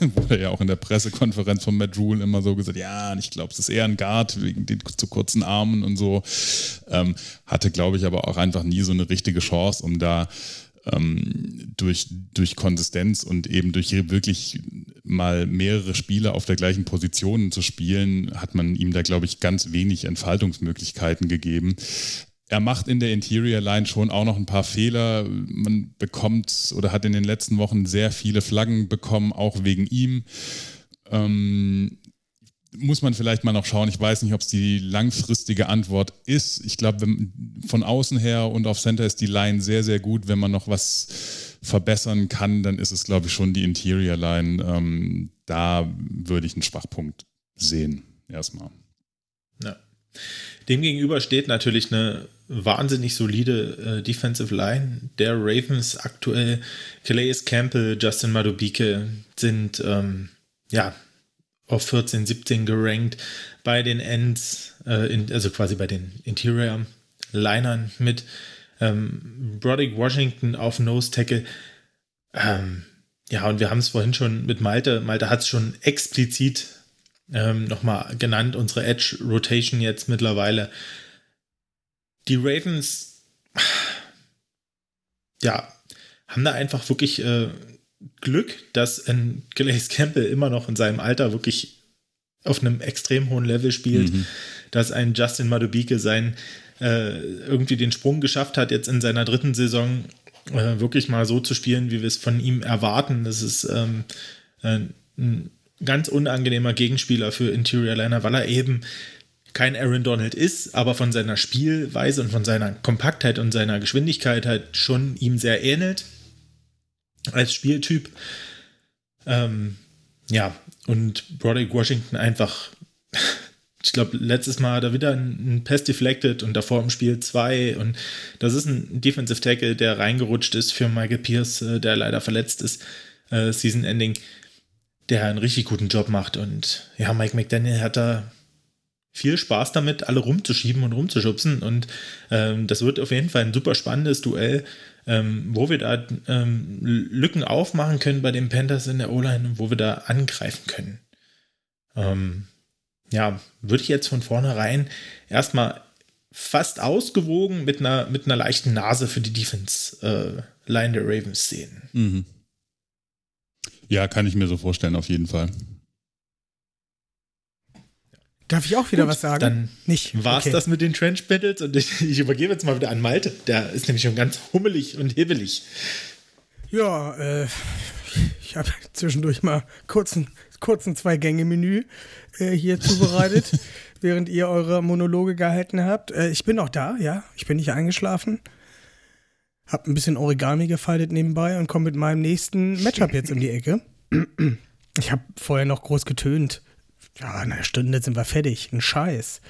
S5: äh, Wurde ja auch in der Pressekonferenz von Matt Rule immer so gesagt, ja, ich glaube, es ist eher ein Guard wegen den zu kurzen Armen und so. Ähm, hatte, glaube ich, aber auch einfach nie so eine richtige Chance, um da ähm, durch, durch Konsistenz und eben durch wirklich mal mehrere Spiele auf der gleichen Position zu spielen, hat man ihm da, glaube ich, ganz wenig Entfaltungsmöglichkeiten gegeben. Er macht in der Interior Line schon auch noch ein paar Fehler. Man bekommt oder hat in den letzten Wochen sehr viele Flaggen bekommen, auch wegen ihm. Ähm, muss man vielleicht mal noch schauen. Ich weiß nicht, ob es die langfristige Antwort ist. Ich glaube, von außen her und auf Center ist die Line sehr, sehr gut. Wenn man noch was verbessern kann, dann ist es, glaube ich, schon die Interior Line. Ähm, da würde ich einen Schwachpunkt sehen, erstmal.
S4: Ja. Demgegenüber steht natürlich eine wahnsinnig solide äh, Defensive Line der Ravens aktuell. Calais Campbell, Justin Madubike sind ähm, ja auf 14, 17 gerankt bei den Ends, äh, in, also quasi bei den Interior Linern mit ähm, Broderick Washington auf Nose Tackle. Ähm, ja, und wir haben es vorhin schon mit Malte. Malte hat es schon explizit ähm, nochmal genannt, unsere Edge Rotation jetzt mittlerweile. Die Ravens, ja, haben da einfach wirklich äh, Glück, dass ein Calais Campbell immer noch in seinem Alter wirklich auf einem extrem hohen Level spielt. dass ein Justin Madubike sein äh, irgendwie den Sprung geschafft hat, jetzt in seiner dritten Saison äh, wirklich mal so zu spielen, wie wir es von ihm erwarten. Das ist ähm, äh, ein ganz unangenehmer Gegenspieler für Interior Liner, weil er eben kein Aaron Donald ist, aber von seiner Spielweise und von seiner Kompaktheit und seiner Geschwindigkeit halt schon ihm sehr ähnelt als Spieltyp. Ähm, ja, und Broderick Washington einfach, ich glaube, letztes Mal er wieder einen Pass deflected und davor im Spiel zwei. Und das ist ein Defensive Tackle, der reingerutscht ist für Michael Pierce, äh, der leider verletzt ist, äh, Season Ending, der einen richtig guten Job macht. Und ja, Mike McDaniel hat da viel Spaß damit, alle rumzuschieben und rumzuschubsen. Und ähm, das wird auf jeden Fall ein super spannendes Duell ähm, wo wir da ähm, Lücken aufmachen können bei den Panthers in der O-Line und wo wir da angreifen können. Ähm, ja, würde ich jetzt von vornherein erstmal fast ausgewogen mit einer, mit einer leichten Nase für die Defense-Line äh, der Ravens sehen. Mhm.
S5: Ja, kann ich mir so vorstellen, auf jeden Fall.
S3: Darf ich auch wieder Gut, was sagen?
S4: Dann nicht. War es okay. das mit den Trench Battles und ich, ich, übergebe jetzt mal wieder an Malte. Der ist nämlich schon ganz hummelig und hibbelig.
S3: Ja, äh, ich habe zwischendurch mal kurzen, kurzen Zwei-Gänge-Menü äh, hier zubereitet, während ihr eure Monologe gehalten habt. Äh, ich bin auch da, ja. Ich bin nicht eingeschlafen. Hab ein bisschen Origami gefaltet nebenbei und komme mit meinem nächsten Matchup jetzt um die Ecke. Ich habe vorher noch groß getönt ja, in einer Stunde sind wir fertig. Ein Scheiß.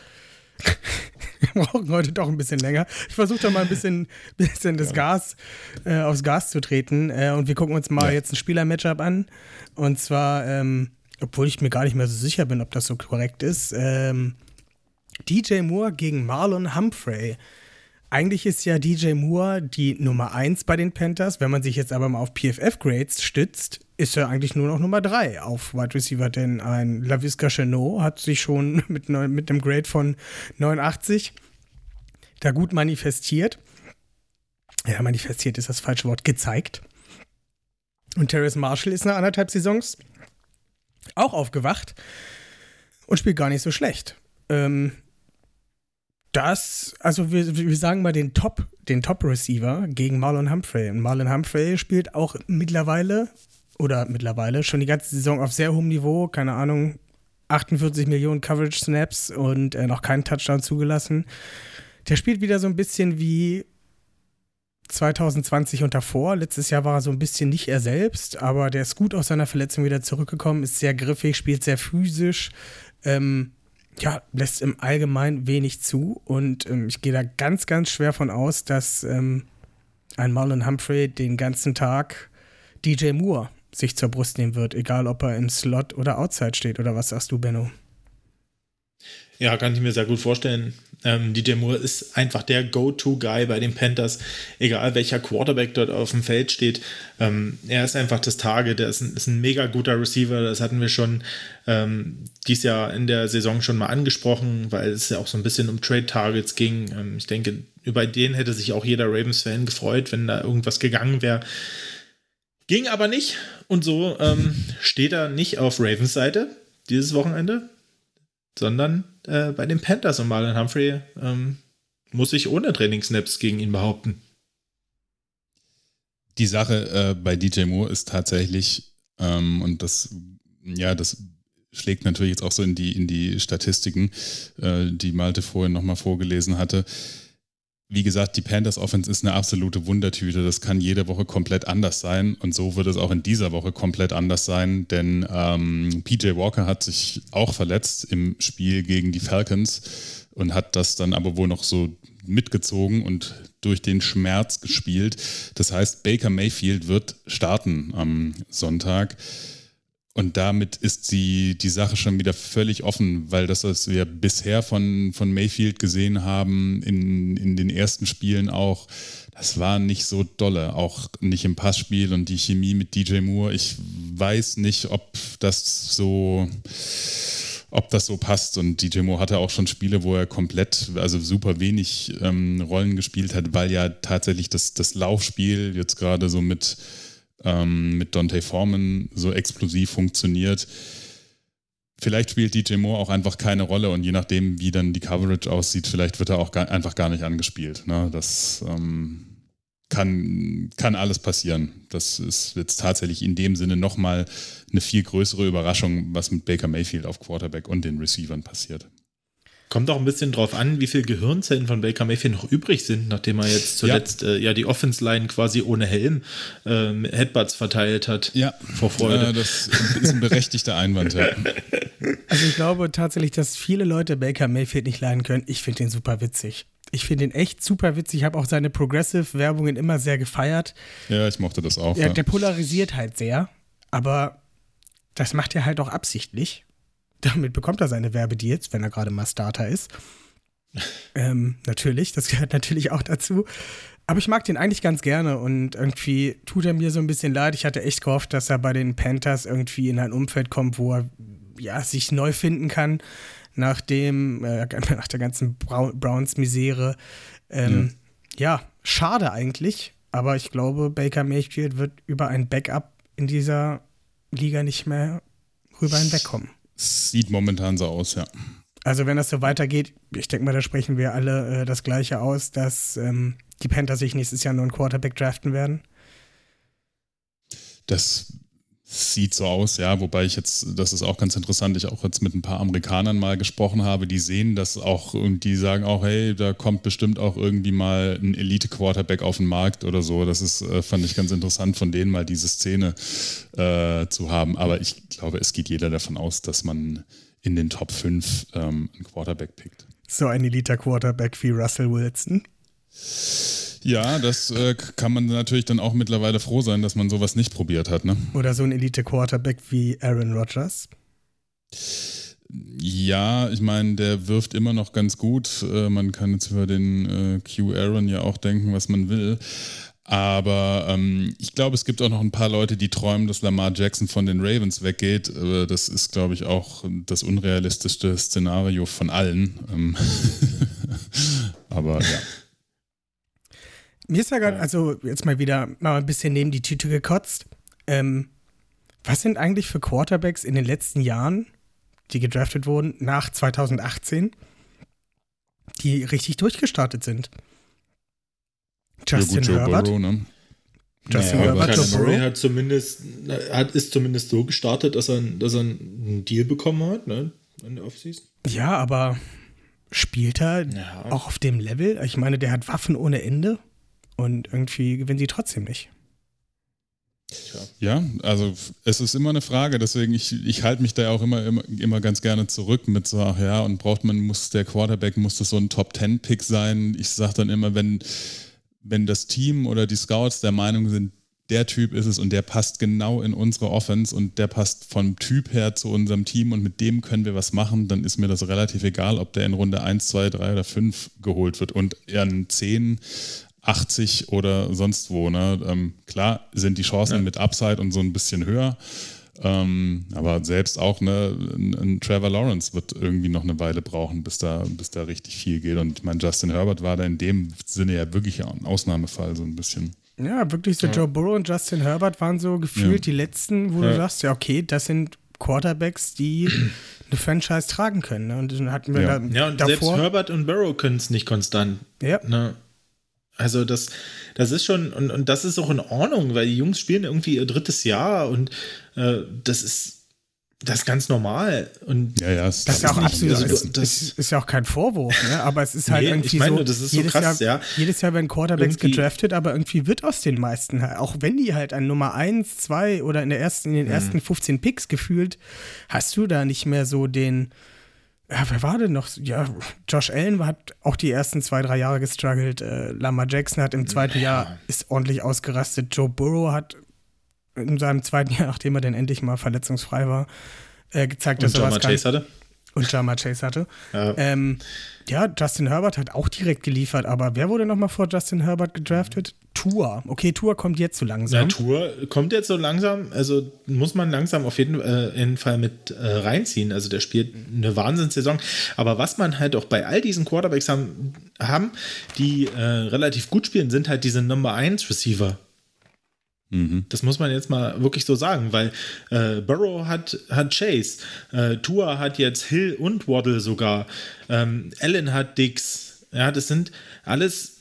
S3: wir brauchen heute doch ein bisschen länger. Ich versuche da mal ein bisschen, bisschen das ja. Gas, äh, aufs Gas zu treten. Äh, und wir gucken uns mal ja. jetzt ein Spieler-Matchup an. Und zwar, ähm, obwohl ich mir gar nicht mehr so sicher bin, ob das so korrekt ist, ähm, DJ Moore gegen Marlon Humphrey. Eigentlich ist ja DJ Moore die Nummer 1 bei den Panthers. Wenn man sich jetzt aber mal auf PFF-Grades stützt, ist er eigentlich nur noch Nummer 3 auf Wide Receiver, denn ein Lavisca Chenot hat sich schon mit, mit einem Grade von 89 da gut manifestiert. Ja, manifestiert ist das falsche Wort, gezeigt. Und Terrace Marshall ist nach anderthalb Saisons auch aufgewacht und spielt gar nicht so schlecht. Ähm, das, also wir, wir sagen mal den Top, den Top-Receiver gegen Marlon Humphrey. Und Marlon Humphrey spielt auch mittlerweile, oder mittlerweile, schon die ganze Saison auf sehr hohem Niveau, keine Ahnung, 48 Millionen Coverage-Snaps und äh, noch keinen Touchdown zugelassen. Der spielt wieder so ein bisschen wie 2020 und davor. Letztes Jahr war er so ein bisschen nicht er selbst, aber der ist gut aus seiner Verletzung wieder zurückgekommen, ist sehr griffig, spielt sehr physisch. Ähm, ja, lässt im Allgemeinen wenig zu und ähm, ich gehe da ganz, ganz schwer von aus, dass ähm, ein Marlon Humphrey den ganzen Tag DJ Moore sich zur Brust nehmen wird, egal ob er im Slot oder Outside steht oder was sagst du, Benno?
S4: Ja, kann ich mir sehr gut vorstellen. Ähm, DJ Moore ist einfach der Go-To-Guy bei den Panthers, egal welcher Quarterback dort auf dem Feld steht. Ähm, er ist einfach das Target, er ist ein, ist ein mega guter Receiver, das hatten wir schon ähm, dies Jahr in der Saison schon mal angesprochen, weil es ja auch so ein bisschen um Trade-Targets ging. Ähm, ich denke, über den hätte sich auch jeder Ravens-Fan gefreut, wenn da irgendwas gegangen wäre. Ging aber nicht und so ähm, steht er nicht auf Ravens Seite dieses Wochenende sondern äh, bei den Panthers und Marlon Humphrey ähm, muss ich ohne Trainingsnaps gegen ihn behaupten.
S5: Die Sache äh, bei DJ Moore ist tatsächlich, ähm, und das, ja, das schlägt natürlich jetzt auch so in die, in die Statistiken, äh, die Malte vorhin nochmal vorgelesen hatte wie gesagt, die Panthers Offense ist eine absolute Wundertüte. Das kann jede Woche komplett anders sein. Und so wird es auch in dieser Woche komplett anders sein, denn ähm, PJ Walker hat sich auch verletzt im Spiel gegen die Falcons und hat das dann aber wohl noch so mitgezogen und durch den Schmerz gespielt. Das heißt, Baker Mayfield wird starten am Sonntag. Und damit ist die, die Sache schon wieder völlig offen, weil das, was wir bisher von, von Mayfield gesehen haben, in, in den ersten Spielen auch, das war nicht so dolle, auch nicht im Passspiel und die Chemie mit DJ Moore. Ich weiß nicht, ob das so, ob das so passt. Und DJ Moore hatte auch schon Spiele, wo er komplett, also super wenig ähm, Rollen gespielt hat, weil ja tatsächlich das, das Laufspiel jetzt gerade so mit ähm, mit Dante Foreman so explosiv funktioniert. vielleicht spielt DJ Moore auch einfach keine Rolle und je nachdem, wie dann die Coverage aussieht, vielleicht wird er auch gar, einfach gar nicht angespielt. Ne? Das ähm, kann, kann alles passieren. Das ist jetzt tatsächlich in dem Sinne nochmal eine viel größere Überraschung, was mit Baker Mayfield auf Quarterback und den Receivern passiert.
S4: Kommt auch ein bisschen drauf an, wie viele Gehirnzellen von Baker Mayfield noch übrig sind, nachdem er jetzt zuletzt ja, äh, ja die Offense-Line quasi ohne Helm äh, Headbutts verteilt hat.
S5: Ja, vor Freude. Äh, das ist ein berechtigter Einwand. Ja.
S3: Also ich glaube tatsächlich, dass viele Leute Baker Mayfield nicht leiden können. Ich finde ihn super witzig. Ich finde ihn echt super witzig. Ich habe auch seine Progressive-Werbungen immer sehr gefeiert.
S5: Ja, ich mochte das auch.
S3: Ja, ja. Der polarisiert halt sehr, aber das macht er halt auch absichtlich. Damit bekommt er seine Werbedeals, wenn er gerade mal Starter ist. ähm, natürlich, das gehört natürlich auch dazu. Aber ich mag den eigentlich ganz gerne und irgendwie tut er mir so ein bisschen leid. Ich hatte echt gehofft, dass er bei den Panthers irgendwie in ein Umfeld kommt, wo er ja, sich neu finden kann, nach, dem, äh, nach der ganzen Browns-Misere. Ähm, ja. ja, schade eigentlich, aber ich glaube, Baker Mayfield wird über ein Backup in dieser Liga nicht mehr rüber hinwegkommen.
S5: Sieht momentan so aus, ja.
S3: Also wenn das so weitergeht, ich denke mal, da sprechen wir alle äh, das Gleiche aus, dass ähm, die Panthers sich nächstes Jahr nur einen Quarterback draften werden.
S5: Das sieht so aus, ja. Wobei ich jetzt, das ist auch ganz interessant, ich auch jetzt mit ein paar Amerikanern mal gesprochen habe, die sehen das auch und die sagen auch, hey, da kommt bestimmt auch irgendwie mal ein Elite-Quarterback auf den Markt oder so. Das ist, äh, fand ich ganz interessant, von denen mal diese Szene äh, zu haben. Aber ich glaube, es geht jeder davon aus, dass man in den Top 5 ähm, einen Quarterback pickt.
S3: So ein Elite-Quarterback wie Russell Wilson.
S5: Ja, das äh, kann man natürlich dann auch mittlerweile froh sein, dass man sowas nicht probiert hat. Ne?
S3: Oder so ein Elite-Quarterback wie Aaron Rodgers.
S5: Ja, ich meine, der wirft immer noch ganz gut. Äh, man kann jetzt über den äh, Q Aaron ja auch denken, was man will. Aber ähm, ich glaube, es gibt auch noch ein paar Leute, die träumen, dass Lamar Jackson von den Ravens weggeht. Äh, das ist, glaube ich, auch das unrealistischste Szenario von allen. Ähm Aber ja.
S3: Mir ist ja gerade, also jetzt mal wieder mal ein bisschen neben die Tüte gekotzt. Ähm, was sind eigentlich für Quarterbacks in den letzten Jahren, die gedraftet wurden, nach 2018, die richtig durchgestartet sind?
S5: Justin ja, Herbert. Burrow, ne?
S4: Justin naja, Herbert, Joe Murray hat zumindest, hat, ist zumindest so gestartet, dass er, dass er einen Deal bekommen hat, ne? In der Offseason.
S3: Ja, aber spielt er ja. auch auf dem Level? Ich meine, der hat Waffen ohne Ende. Und irgendwie gewinnen sie trotzdem nicht.
S5: Ja, also es ist immer eine Frage, deswegen ich, ich halte mich da auch immer, immer, immer ganz gerne zurück mit so, ach ja, und braucht man, muss der Quarterback, muss das so ein Top-10-Pick sein? Ich sage dann immer, wenn, wenn das Team oder die Scouts der Meinung sind, der Typ ist es und der passt genau in unsere Offense und der passt vom Typ her zu unserem Team und mit dem können wir was machen, dann ist mir das relativ egal, ob der in Runde 1, 2, 3 oder 5 geholt wird und einen 10 80 oder sonst wo. Ne? Ähm, klar sind die Chancen ja. mit Upside und so ein bisschen höher. Ähm, aber selbst auch ne, ein, ein, Trevor Lawrence wird irgendwie noch eine Weile brauchen, bis da, bis da richtig viel geht. Und ich meine, Justin Herbert war da in dem Sinne ja wirklich ein Ausnahmefall, so ein bisschen.
S3: Ja, wirklich so ja. Joe Burrow und Justin Herbert waren so gefühlt ja. die letzten, wo ja. du sagst, ja, okay, das sind Quarterbacks, die eine Franchise tragen können. Ne? Und dann hatten wir
S4: ja.
S3: Da,
S4: ja, und davor, selbst Herbert und Burrow können es nicht konstant.
S3: Ja.
S4: Ne? Also das, das ist schon, und, und das ist auch in Ordnung, weil die Jungs spielen irgendwie ihr drittes Jahr und äh, das ist das ist ganz normal. Und
S5: ja, ja,
S3: das, das ist ja auch absolut, also, das ist, ja auch kein Vorwurf, ne? aber es ist halt nee, irgendwie
S4: ich meine,
S3: so,
S4: das ist so krass,
S3: Jahr,
S4: ja.
S3: jedes Jahr werden Quarterbacks irgendwie. gedraftet, aber irgendwie wird aus den meisten, halt, auch wenn die halt an Nummer 1, 2 oder in, der ersten, in den mhm. ersten 15 Picks gefühlt, hast du da nicht mehr so den, ja, wer war denn noch? Ja, Josh Allen hat auch die ersten zwei, drei Jahre gestruggelt. Äh, Lama Jackson hat im zweiten ja. Jahr ist ordentlich ausgerastet. Joe Burrow hat in seinem zweiten Jahr, nachdem er dann endlich mal verletzungsfrei war, äh, gezeigt, dass
S4: Und er was Chase hatte?
S3: Und Jama Chase hatte. Ja. Ähm, ja, Justin Herbert hat auch direkt geliefert, aber wer wurde nochmal vor Justin Herbert gedraftet? Tour. Okay, Tour kommt jetzt so langsam.
S4: Ja, Tour kommt jetzt so langsam. Also muss man langsam auf jeden, äh, Fall mit äh, reinziehen. Also der spielt eine Wahnsinnssaison. Aber was man halt auch bei all diesen Quarterbacks haben, haben die äh, relativ gut spielen, sind halt diese Number 1 Receiver.
S5: Mhm.
S4: Das muss man jetzt mal wirklich so sagen, weil äh, Burrow hat, hat Chase, äh, Tua hat jetzt Hill und Waddle sogar, ähm, Allen hat Dix. Ja, das sind alles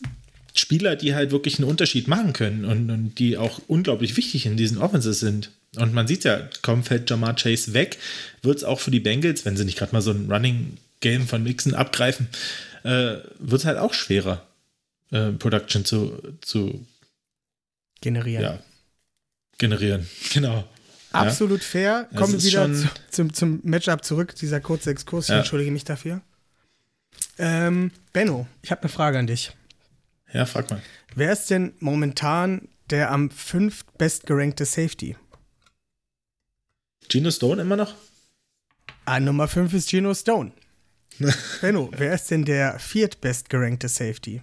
S4: Spieler, die halt wirklich einen Unterschied machen können und, und die auch unglaublich wichtig in diesen Offenses sind. Und man sieht ja, kaum fällt Jamar Chase weg, wird es auch für die Bengals, wenn sie nicht gerade mal so ein Running Game von Mixon abgreifen, äh, wird es halt auch schwerer, äh, Production zu, zu
S3: Generieren.
S4: ja, generieren. Genau.
S3: Absolut fair.
S4: Das
S3: Kommen wir wieder zu, zum, zum Matchup zurück, dieser kurze Exkurs. Ich
S4: Ja.
S3: entschuldige mich dafür. Ähm, Benno, ich habe eine Frage an dich.
S4: Ja, frag mal.
S3: Wer ist denn momentan der am fünft bestgerankte Safety?
S4: Gino Stone immer noch?
S3: Ah, Nummer 5 ist Geno Stone. Benno, wer ist denn der viertbestgerankte Safety?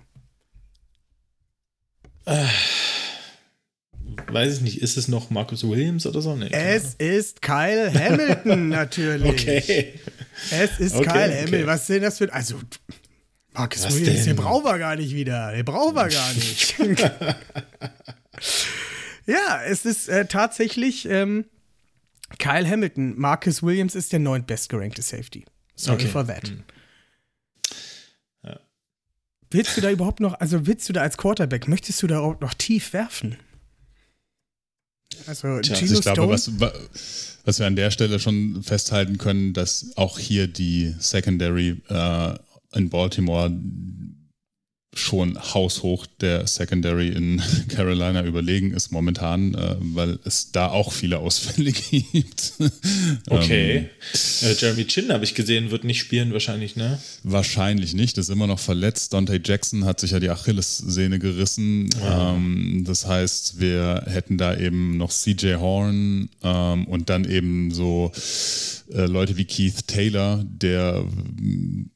S4: Weiß ich nicht, ist es noch Marcus Williams oder so? Nee,
S3: Es ist Kyle Hamilton natürlich.
S4: Okay.
S3: Es ist
S4: Okay,
S3: Kyle
S4: okay.
S3: Hamilton. Was ist denn das für. Also, Marcus
S4: Was
S3: Williams,
S4: denn?
S3: den brauchen wir gar nicht wieder. Den brauchen wir gar nicht. ja, es ist äh, tatsächlich ähm, Kyle Hamilton. Marcus Williams ist der neuntbestgerankte Safety. Sorry
S4: Okay.
S3: for that.
S4: Hm.
S3: Willst du da überhaupt noch, also willst du da als Quarterback, möchtest du da überhaupt noch tief werfen? Also,
S4: Tja,
S5: Also ich glaube,
S3: Stone,
S5: was, wa- was wir an der Stelle schon festhalten können, dass auch hier die Secondary äh, in Baltimore schon haushoch der Secondary in Carolina überlegen ist momentan, äh, weil es da auch viele Ausfälle gibt.
S4: Okay.
S5: Ähm,
S4: äh, Jeremy Chin habe ich gesehen, wird nicht spielen wahrscheinlich, ne?
S5: Wahrscheinlich nicht, ist immer noch verletzt. Dante Jackson hat sich ja die Achillessehne gerissen. Ähm, das heißt, wir hätten da eben noch CJ Horn ähm, und dann eben so äh, Leute wie Keith Taylor, der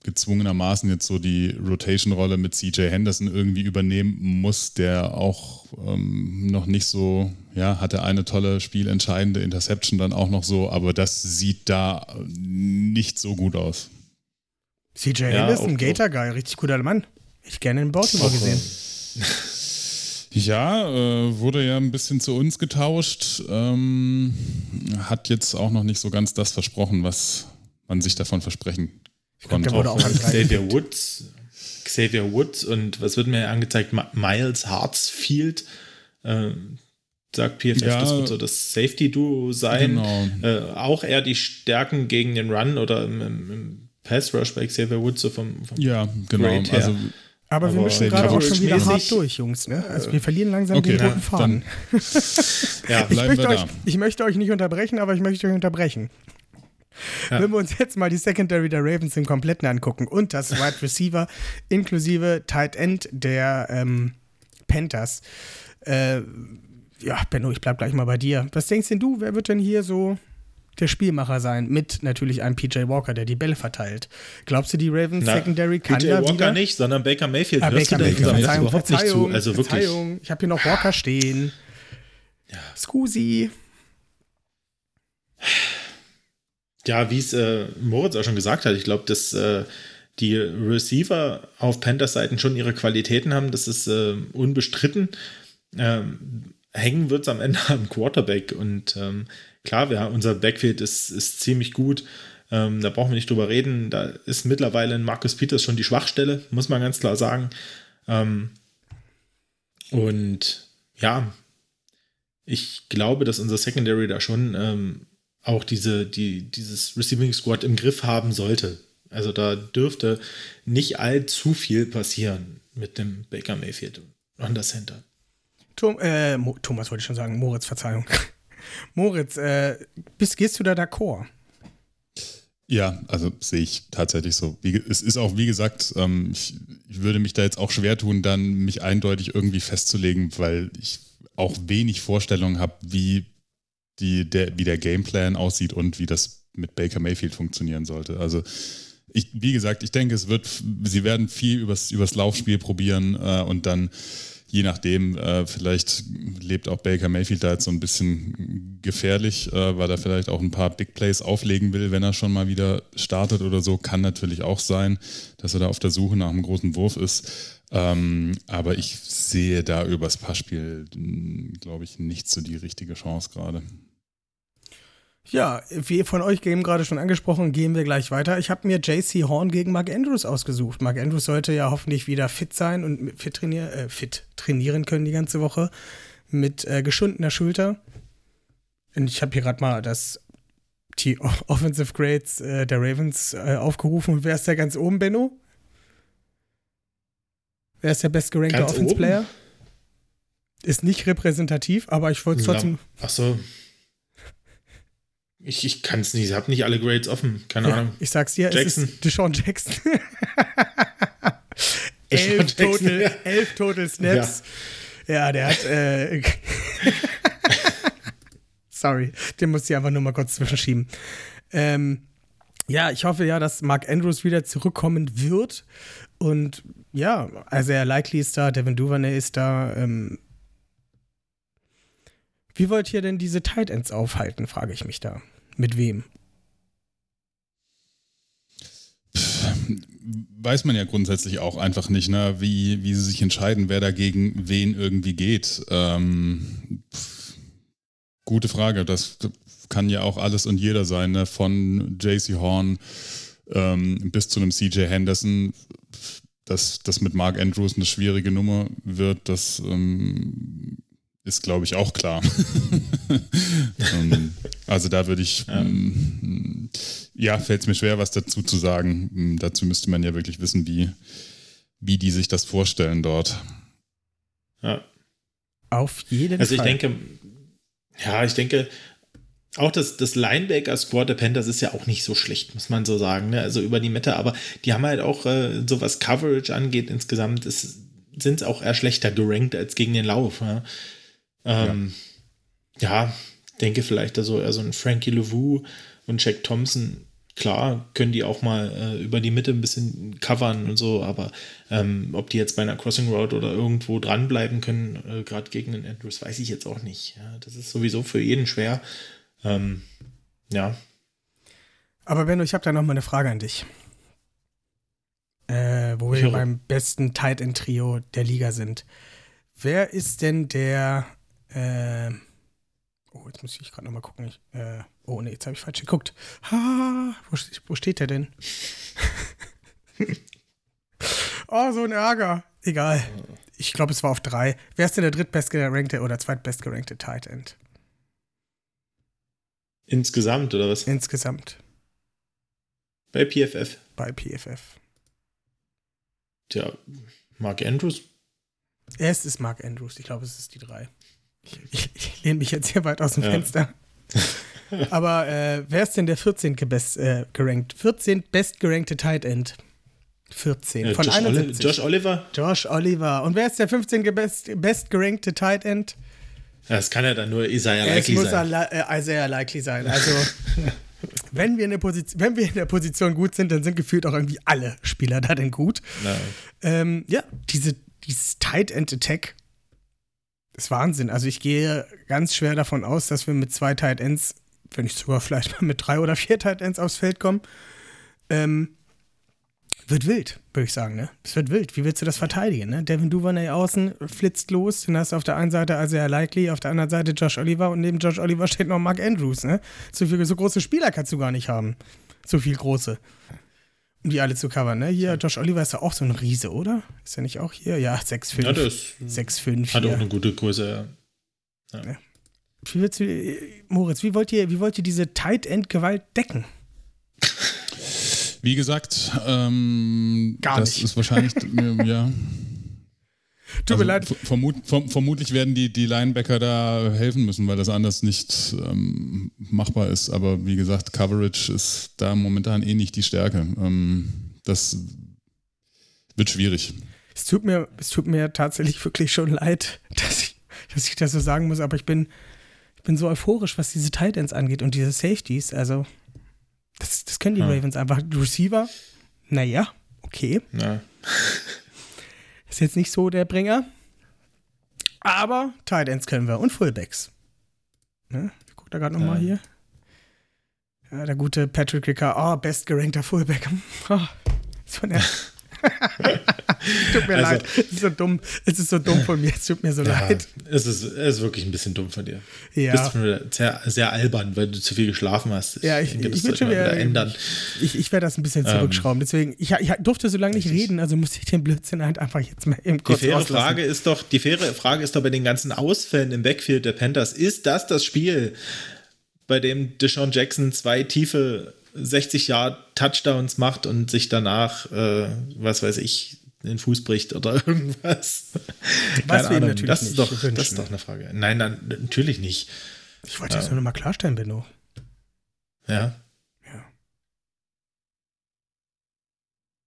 S5: gezwungenermaßen jetzt so die Rotation-Rolle mit CJ Henderson irgendwie übernehmen muss, der auch ähm, noch nicht so, ja, hatte eine tolle spielentscheidende Interception dann auch noch so, aber das sieht da nicht so gut aus.
S3: CJ
S4: Ja,
S3: Henderson, Gator Guy, richtig guter Mann. Ich gerne in Baltimore
S4: Auch,
S3: gesehen.
S5: Ja, äh, wurde ja ein bisschen zu uns getauscht. Ähm, hat jetzt auch noch nicht so ganz das versprochen, was man sich davon versprechen konnte.
S3: der wurde auch an drei
S4: Xavier Woods. Xavier Woods und was wird mir angezeigt? Miles Hartsfield. Ähm, sagt PFF,
S5: Ja.
S4: das wird so das Safety-Duo sein.
S5: Genau.
S4: Äh, auch eher die Stärken gegen den Run oder im, im, im Pass-Rush bei Xavier Woods, so vom, vom
S5: Ja, genau.
S4: Grade her.
S5: Also
S3: Aber, wir
S4: Aber
S3: müssen gerade auch schon wieder hart durch, Jungs. Ne? Also wir verlieren langsam
S5: Okay,
S3: den roten
S5: ja,
S3: Faden.
S4: ja,
S3: Ich
S5: bleiben
S3: möchte,
S5: wir
S3: euch,
S5: da.
S3: ich möchte euch nicht unterbrechen, aber ich möchte euch unterbrechen.
S4: Ja.
S3: Wenn wir uns jetzt mal die Secondary der Ravens im Kompletten angucken und das Wide Receiver inklusive Tight End der ähm, Panthers. Äh, ja, Benno, ich bleib gleich mal bei dir. Was denkst denn du, wer wird denn hier so der Spielmacher sein? Mit natürlich einem PJ Walker, der die Bälle verteilt. Glaubst du, die Ravens
S4: Na,
S3: Secondary kann
S4: PJ
S3: da
S4: Walker
S3: wieder...
S4: nicht, sondern Baker Mayfield.
S3: Ah, Baker Mayfield,
S4: Netz
S3: Verzeihung,
S4: überhaupt nicht zu?
S3: Verzeihung,
S4: Also wirklich.
S3: Verzeihung. Ich habe hier noch Walker stehen. Scusi.
S4: Ja, wie es äh, Moritz auch schon gesagt hat, ich glaube, dass äh, die Receiver auf Panthers Seiten schon ihre Qualitäten haben, das ist äh, unbestritten. Ähm, hängen wird es am Ende am Quarterback und ähm, klar, wir, unser Backfield ist, ist ziemlich gut. Ähm, da brauchen wir nicht drüber reden. Da ist mittlerweile in Marcus Peters schon die Schwachstelle, muss man ganz klar sagen. Ähm, und ja, ich glaube, dass unser Secondary da schon ähm, auch diese, die, dieses Receiving Squad im Griff haben sollte. Also da dürfte nicht allzu viel passieren mit dem Baker Mayfield an der Center.
S3: Tom, äh, Mo Thomas wollte ich schon sagen, Moritz, Verzeihung. Moritz, äh, bist, gehst du da d'accord?
S5: Ja, also sehe ich tatsächlich so. Wie, es ist auch, wie gesagt, ähm, ich, ich würde mich da jetzt auch schwer tun, dann mich eindeutig irgendwie festzulegen, weil ich auch wenig Vorstellung habe, wie, die, der, wie der Gameplan aussieht und wie das mit Baker Mayfield funktionieren sollte. Also ich, wie gesagt, ich denke, es wird, sie werden viel übers, übers Laufspiel probieren äh, und dann je nachdem, äh, vielleicht lebt auch Baker Mayfield da jetzt so ein bisschen gefährlich, äh, weil er vielleicht auch ein paar Big Plays auflegen will, wenn er schon mal wieder startet oder so. Kann natürlich auch sein, dass er da auf der Suche nach einem großen Wurf ist. Ähm, aber ich sehe da übers Passspiel, glaube ich, nicht so die richtige Chance gerade.
S3: Ja, wie von euch eben gerade schon angesprochen, gehen wir gleich weiter. Ich habe mir JC Horn gegen Mark Andrews ausgesucht. Mark Andrews sollte ja hoffentlich wieder fit sein und fit, trainier äh, fit trainieren können die ganze Woche mit äh, geschundener Schulter. Und ich habe hier gerade mal das die Offensive Grades äh, der Ravens äh, aufgerufen. Und wer ist da ganz oben, Benno? Wer ist der bestgerankte Offense Player? Ist nicht repräsentativ, aber ich wollte es trotzdem.
S4: Ach so, ich, ich kann es nicht, ich habe nicht alle Grades offen, keine ja, Ahnung.
S3: Ich sag's dir, Jackson. es ist Deshaun Jackson. elf, total, ja. elf Total Snaps. Ja, ja der hat. Äh, Sorry, den muss ich einfach nur mal kurz zwischenschieben. Ähm, ja, ich hoffe ja, dass Mark Andrews wieder zurückkommen wird. Und ja, also er Likely ist da, Devin Duvernay ist da. Ähm, wie wollt ihr denn diese Tight Ends aufhalten, frage ich mich da. Mit wem?
S5: weiß man ja grundsätzlich auch einfach nicht, ne? wie, wie sie sich entscheiden, wer dagegen wen irgendwie geht. Ähm, gute Frage. Das kann ja auch alles und jeder sein, ne? von JC Horn ähm, bis zu einem CJ Henderson. Dass das mit Mark Andrews eine schwierige Nummer wird, das ähm, ist, glaube ich, auch klar. Ähm, also da würde ich, ja, ähm, ja fällt es mir schwer, was dazu zu sagen. Ähm, dazu müsste man ja wirklich wissen, wie, wie die sich das vorstellen dort.
S4: Ja.
S3: Auf jeden Fall.
S4: Also ich denke, ja, ich denke, auch das, das Linebacker-Squad der Panthers ist ja auch nicht so schlecht, muss man so sagen. Ne? Also über die Mitte, aber die haben halt auch, äh, so was Coverage angeht, insgesamt sind es auch eher schlechter gerankt als gegen den Lauf. Ja? Ähm, ja. ja, denke vielleicht also eher so ein Frankie LeVou und Jack Thompson. Klar, können die auch mal äh, über die Mitte ein bisschen covern und so, aber ähm, ob die jetzt bei einer Crossing Road oder irgendwo dranbleiben können, äh, gerade gegen den Andrews, weiß ich jetzt auch nicht. Ja, das ist sowieso für jeden schwer. Ähm, ja.
S3: Aber Benno, ich habe da noch mal eine Frage an dich. Äh, wo wir beim besten Tight End Trio der Liga sind. Wer ist denn der äh, oh, jetzt muss ich gerade nochmal gucken. Ich, äh, oh, nee, jetzt habe ich falsch geguckt. Ha, wo, wo steht der denn? oh, so ein Ärger. Egal. Ich glaube, es war auf drei. Wer ist denn der drittbestgerankte oder zweitbestgerankte Tight End?
S4: Insgesamt, oder was?
S3: Insgesamt.
S4: Bei PFF.
S3: Bei PFF.
S4: Tja, Mark Andrews.
S3: Es ist Mark Andrews. Ich glaube, es ist die drei. Ich, ich, ich lehne mich jetzt hier weit aus dem ja. Fenster. Aber äh, wer ist denn der 14. Best, äh, gerankt? 14 bestgerankte Tight End. 14
S4: ja,
S3: von
S4: Josh
S3: 71.
S4: Josh Oliver?
S3: Josh Oliver. Und wer ist der 15. best, bestgerankte Tight End?
S4: Das kann ja dann nur Isaiah Likely
S3: sein. Es muss äh, Isaiah Likely sein. Also, wenn wir, in der Position, wenn wir in der Position gut sind, dann sind gefühlt auch irgendwie alle Spieler da denn gut. Ähm, ja, diese, dieses Tight End Attack ist Wahnsinn. Also ich gehe ganz schwer davon aus, dass wir mit zwei Tight Ends, wenn nicht sogar vielleicht mal mit drei oder vier Tight Ends aufs Feld kommen. Ähm, wird wild, würde ich sagen, ne? Es wird wild. Wie willst du das verteidigen, ne? Devin Duvernay außen flitzt los, dann hast du auf der einen Seite Isaiah Likely, auf der anderen Seite Josh Oliver und neben Josh Oliver steht noch Mark Andrews, ne? So viele, so große Spieler kannst du gar nicht haben. So viel große um die alle zu covern, ne? Hier, Josh Oliver ist ja auch so ein Riese, oder? Ist er nicht auch hier? Ja, 6'5. Ja, das 6'5.
S4: Hat auch eine gute Größe, ja. ja.
S3: Wie willst du, Moritz, wie wollt ihr, wie wollt ihr diese Tight End Gewalt decken?
S5: Wie gesagt, ähm,
S3: Gar
S5: das
S3: nicht.
S5: ist wahrscheinlich, ja.
S3: Tut mir
S5: also,
S3: leid.
S5: Vermut, verm, vermutlich werden die, die Linebacker da helfen müssen, weil das anders nicht ähm, machbar ist. Aber wie gesagt, Coverage ist da momentan eh nicht die Stärke. Ähm, das wird schwierig.
S3: Es tut, mir, es tut mir tatsächlich wirklich schon leid, dass ich, dass ich das so sagen muss, aber ich bin, ich bin so euphorisch, was diese Tight Ends angeht und diese Safeties. Also, das, das können die ja. Ravens einfach. Receiver, naja, okay.
S4: Ja.
S3: Ist jetzt nicht so der Bringer. Aber Tight Ends können wir und Fullbacks. Ne? Ich guck da gerade nochmal
S4: Ja.
S3: hier. Ja, der gute Patrick Ricard, oh, bestgerankter Fullback. Oh, so eine tut mir
S4: Also-
S3: leid. Es ist so dumm. Es ist so dumm von mir. Es tut mir so
S4: Ja,
S3: leid.
S4: es ist, es ist wirklich ein bisschen dumm von dir.
S3: Ja.
S4: Bist schon wieder sehr, sehr albern, weil du zu viel geschlafen hast.
S3: Ja, ich,
S4: denke,
S3: ich,
S4: sollte
S3: schon wieder,
S4: wieder ändern.
S3: Ich, ich werde das ein bisschen zurückschrauben. Deswegen, ich, ich durfte so lange nicht reden, also musste ich den Blödsinn halt einfach jetzt mal eben
S4: Die
S3: kurz
S4: faire
S3: rauslassen.
S4: Frage ist doch, die faire Frage ist doch bei den ganzen Ausfällen im Backfield der Panthers, ist das das Spiel, bei dem Deshaun Jackson zwei tiefe 60 Yard Touchdowns macht und sich danach, äh, was weiß ich, den Fuß bricht oder irgendwas?
S3: Was wir ihm natürlich
S4: das, ist doch,
S3: wünschen.
S4: das ist doch eine Frage. Nein, nein, natürlich nicht.
S3: Ich wollte das nur noch mal klarstellen, Benno.
S4: Ja.
S3: Ja.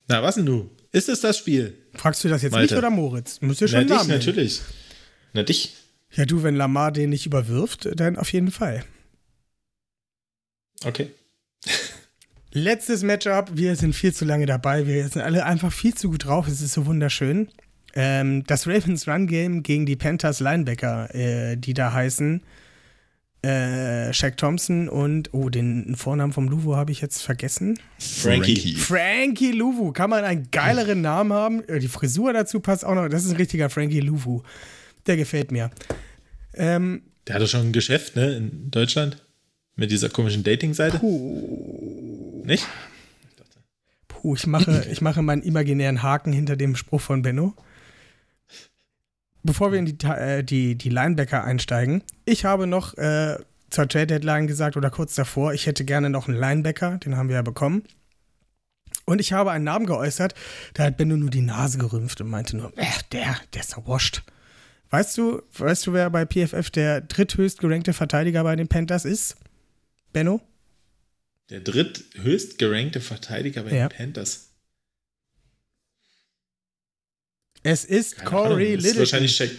S4: Na, was denn du? Ist es das Spiel?
S3: Fragst du das jetzt
S4: Malte.
S3: nicht oder Moritz? Dir
S4: Na,
S3: schon
S4: dich
S3: Namen
S4: natürlich. Na, dich.
S3: Ja, du, wenn Lamar den nicht überwirft, dann auf jeden Fall.
S4: Okay.
S3: Letztes Matchup. Wir sind viel zu lange dabei. Wir sind alle einfach viel zu gut drauf. Es ist so wunderschön. Ähm, das Ravens Run Game gegen die Panthers Linebacker, äh, die da heißen. Äh, Shaq Thompson und, oh, den Vornamen vom Luvo habe ich jetzt vergessen.
S4: Frankie.
S3: Frankie Luvu. Kann man einen geileren Namen haben? Äh, Die Frisur dazu passt auch noch. Das ist ein richtiger Frankie Luvu. Der gefällt mir. Ähm,
S4: Der hat doch schon ein Geschäft, ne, in Deutschland. Mit dieser komischen Dating-Seite. Nicht?
S3: puh, ich mache, ich mache meinen imaginären Haken hinter dem Spruch von Benno. Bevor wir in die, äh, die, die Linebacker einsteigen, ich habe noch äh, zur Trade Deadline gesagt oder kurz davor, ich hätte gerne noch einen Linebacker, den haben wir ja bekommen. Und ich habe einen Namen geäußert, da hat Benno nur die Nase gerümpft und meinte nur, äh, der, der ist doch washed. Weißt du, weißt du, wer bei PFF der dritthöchst gerankte Verteidiger bei den Panthers ist? Benno?
S4: Der dritthöchst gerankte Verteidiger bei
S3: Ja.
S4: den Panthers.
S3: Es ist
S4: Keine
S3: Corey
S4: Ahnung, ist
S3: Littleton.
S4: wahrscheinlich Shaq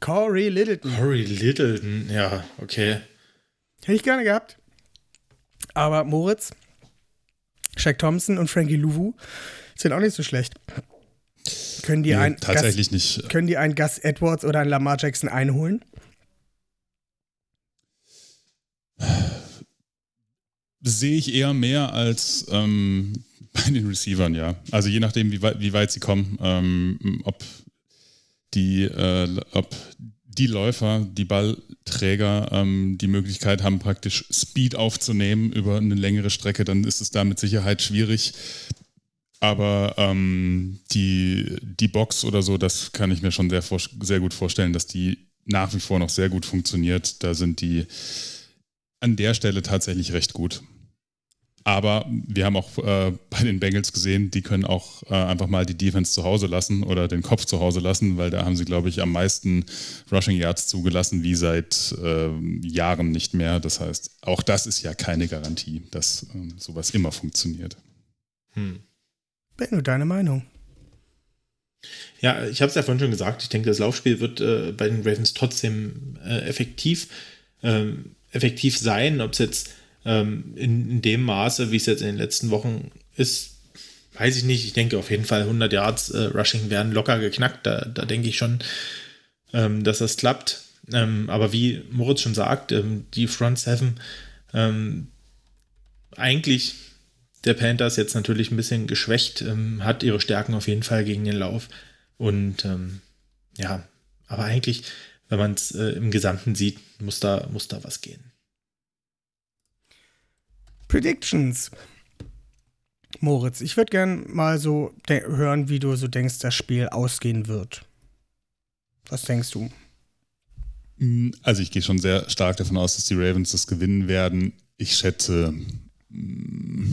S3: Corey Littleton.
S4: Corey Littleton. Ja, okay.
S3: Hätte ich gerne gehabt. Aber Moritz, Shaq Thompson und Frankie Louvu sind auch nicht so schlecht. Können die,
S5: Nee,
S3: ein
S5: tatsächlich nicht.
S3: Gus, können die einen Gus Edwards oder einen Lamar Jackson einholen?
S5: Sehe ich eher mehr als ähm, bei den Receivern, ja. Also je nachdem, wie weit, wie weit sie kommen, ähm, ob die, äh, ob die Läufer, die Ballträger ähm, die Möglichkeit haben, praktisch Speed aufzunehmen über eine längere Strecke, dann ist es da mit Sicherheit schwierig. Aber ähm, die, die Box oder so, das kann ich mir schon sehr, sehr gut vorstellen, dass die nach wie vor noch sehr gut funktioniert. Da sind die an der Stelle tatsächlich recht gut. Aber wir haben auch äh, bei den Bengals gesehen, die können auch äh, einfach mal die Defense zu Hause lassen oder den Kopf zu Hause lassen, weil da haben sie, glaube ich, am meisten Rushing Yards zugelassen, wie seit äh, Jahren nicht mehr. Das heißt, auch das ist ja keine Garantie, dass ähm, sowas immer funktioniert.
S4: Hm.
S3: Benno, deine Meinung?
S4: Ja, ich habe es ja vorhin schon gesagt. Ich denke, das Laufspiel wird äh, bei den Ravens trotzdem äh, effektiv, ähm, effektiv sein. Ob es jetzt ähm, in, in dem Maße, wie es jetzt in den letzten Wochen ist, weiß ich nicht. Ich denke auf jeden Fall 100 Yards äh, Rushing werden locker geknackt. Da, da denke ich schon, ähm, dass das klappt. Ähm, aber wie Moritz schon sagt, ähm, die Front Seven ähm, eigentlich der Panthers jetzt natürlich ein bisschen geschwächt, ähm, hat ihre Stärken auf jeden Fall gegen den Lauf. Und ja, aber eigentlich, wenn man es äh, im Gesamten sieht, muss da, muss da was gehen.
S3: Predictions. Moritz, ich würde gern mal so hören, wie du so denkst, das Spiel ausgehen wird. Was denkst du?
S5: Mm, Also ich gehe schon sehr stark davon aus, dass die Ravens das gewinnen werden. Ich schätze, mm,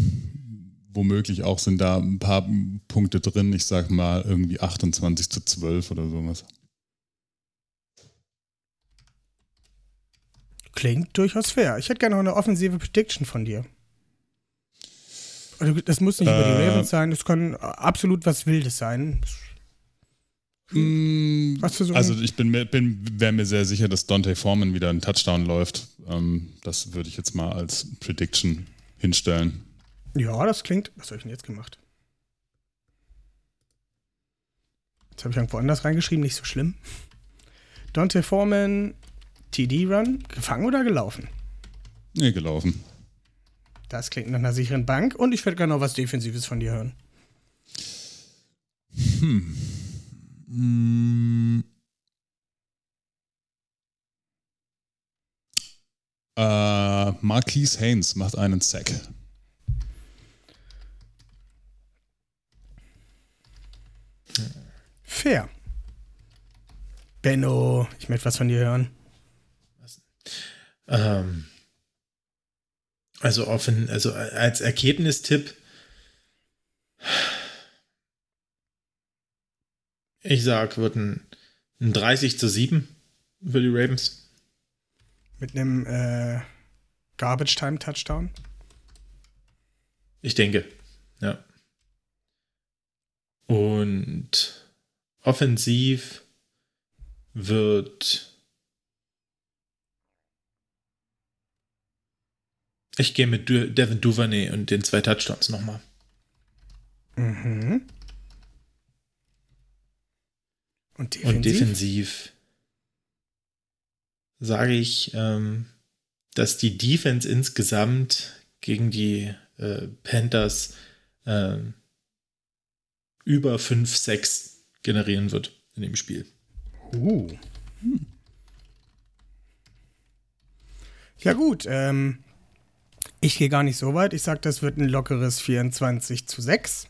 S5: womöglich auch sind da ein paar Punkte drin. Ich sag mal irgendwie 28 zu 12 oder sowas.
S3: Klingt durchaus fair. Ich hätte gerne noch eine offensive Prediction von dir. Also das muss nicht über die
S5: Äh.
S3: Ravens sein, das kann absolut was Wildes sein.
S5: Mm,
S3: Was für so
S5: Also ich bin, bin wäre mir sehr sicher, dass Dante Foreman wieder einen Touchdown läuft. Ähm, das würde ich jetzt mal als Prediction hinstellen.
S3: Ja, das klingt. Was habe ich denn jetzt gemacht? Jetzt habe ich irgendwo anders reingeschrieben, nicht so schlimm. Dante Foreman, TD-Run, gefangen oder gelaufen?
S5: Nee, gelaufen.
S3: Das klingt nach einer sicheren Bank und ich würde gerne noch was Defensives von dir hören.
S5: Hm. Mm. Äh, Marquise Haynes macht einen Sack.
S3: Fair. Benno, ich möchte was von dir hören.
S4: Ähm, also offen, also als Ergebnistipp. Ich sag, wird ein, ein 30 zu 7 für die Ravens.
S3: Mit einem äh, Garbage Time Touchdown.
S4: Ich denke, ja. Und offensiv wird. Ich gehe mit Du- Devin Duvernay und den zwei Touchdowns nochmal.
S3: Mhm. Und defensiv?
S4: Und defensiv sage ich, ähm, dass die Defense insgesamt gegen die äh, Panthers ähm, über 5, 6 generieren wird in dem Spiel.
S3: Uh. Ja gut, ähm, ich gehe gar nicht so weit. Ich sage, das wird ein lockeres 24 zu 6.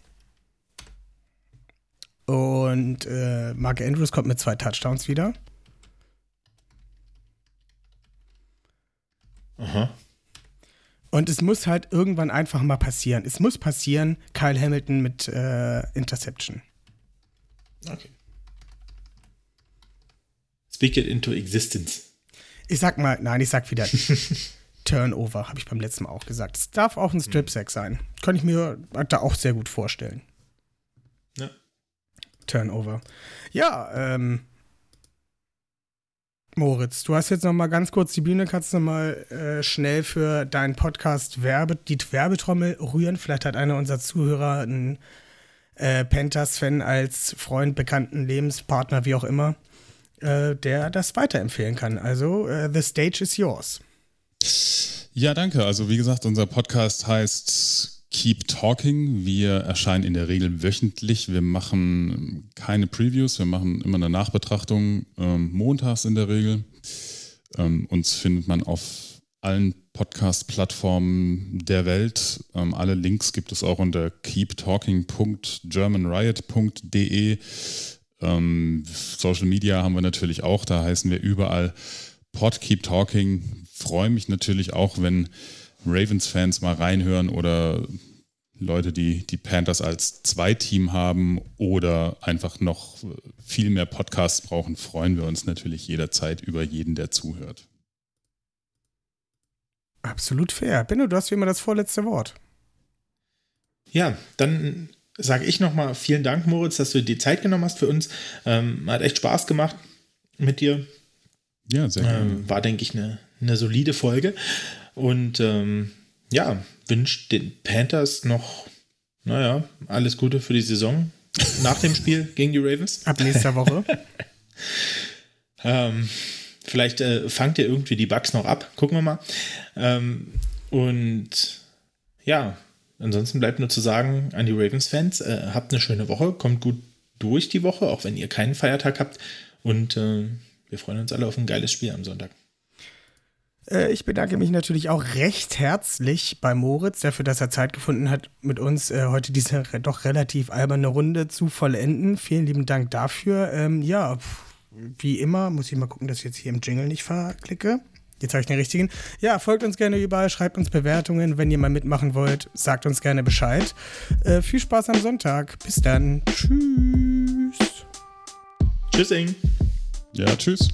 S3: Und äh, Mark Andrews kommt mit zwei Touchdowns wieder.
S4: Aha.
S3: Und es muss halt irgendwann einfach mal passieren. Es muss passieren, Kyle Hamilton mit äh, Interception.
S4: Okay. Speak it into existence.
S3: Ich sag mal, nein, ich sag wieder Turnover, habe ich beim letzten Mal auch gesagt. Es darf auch ein Strip-Sack sein. Kann ich mir da auch sehr gut vorstellen.
S4: Ja.
S3: Turnover. Ja, ähm, Moritz, du hast jetzt noch mal ganz kurz die Bühne, kannst du noch mal äh, schnell für deinen Podcast Werbe, die Werbetrommel rühren. Vielleicht hat einer unserer Zuhörer einen äh, Panthers-Fan als Freund, Bekannten, Lebenspartner, wie auch immer, äh, der das weiterempfehlen kann. Also, äh, the stage is yours.
S5: Ja, danke. Also wie gesagt, unser Podcast heißt Keep Talking. Wir erscheinen in der Regel wöchentlich. Wir machen keine Previews, wir machen immer eine Nachbetrachtung, ähm, montags in der Regel. Ähm, uns findet man auf allen Podcast-Plattformen der Welt. Ähm, alle Links gibt es auch unter keeptalking.germanriot.de. Ähm, Social Media haben wir natürlich auch, da heißen wir überall Pod Keep Talking. Freue mich natürlich auch, wenn Ravens-Fans mal reinhören oder Leute, die die Panthers als Zweiteam haben oder einfach noch viel mehr Podcasts brauchen, freuen wir uns natürlich jederzeit über jeden, der zuhört.
S3: Absolut fair. Benno, du hast wie immer das vorletzte Wort.
S4: Ja, dann sage ich nochmal vielen Dank, Moritz, dass du dir die Zeit genommen hast für uns. Ähm, hat echt Spaß gemacht mit dir.
S5: Ja, sehr gerne.
S4: Ähm, war, denke ich, eine, eine solide Folge. Und ähm, ja, wünscht den Panthers noch, naja, alles Gute für die Saison nach dem Spiel gegen die Ravens.
S3: Ab nächster Woche.
S4: Ähm, vielleicht äh, fangt ihr irgendwie die Bugs noch ab. Gucken wir mal. Ähm, und ja, ansonsten bleibt nur zu sagen an die Ravens-Fans, äh, habt eine schöne Woche, kommt gut durch die Woche, auch wenn ihr keinen Feiertag habt. Und äh, wir freuen uns alle auf ein geiles Spiel am Sonntag.
S3: Äh, Ich bedanke mich natürlich auch recht herzlich bei Moritz, dafür, dass er Zeit gefunden hat, mit uns äh, heute diese doch relativ alberne Runde zu vollenden. Vielen lieben Dank dafür. Ähm, ja, wie immer, muss ich mal gucken, dass ich jetzt hier im Jingle nicht verklicke. Jetzt habe ich den richtigen. Ja, folgt uns gerne überall, schreibt uns Bewertungen. Wenn ihr mal mitmachen wollt, sagt uns gerne Bescheid. Äh, viel Spaß am Sonntag. Bis dann. Tschüss.
S4: Tschüssing.
S5: Ja, tschüss.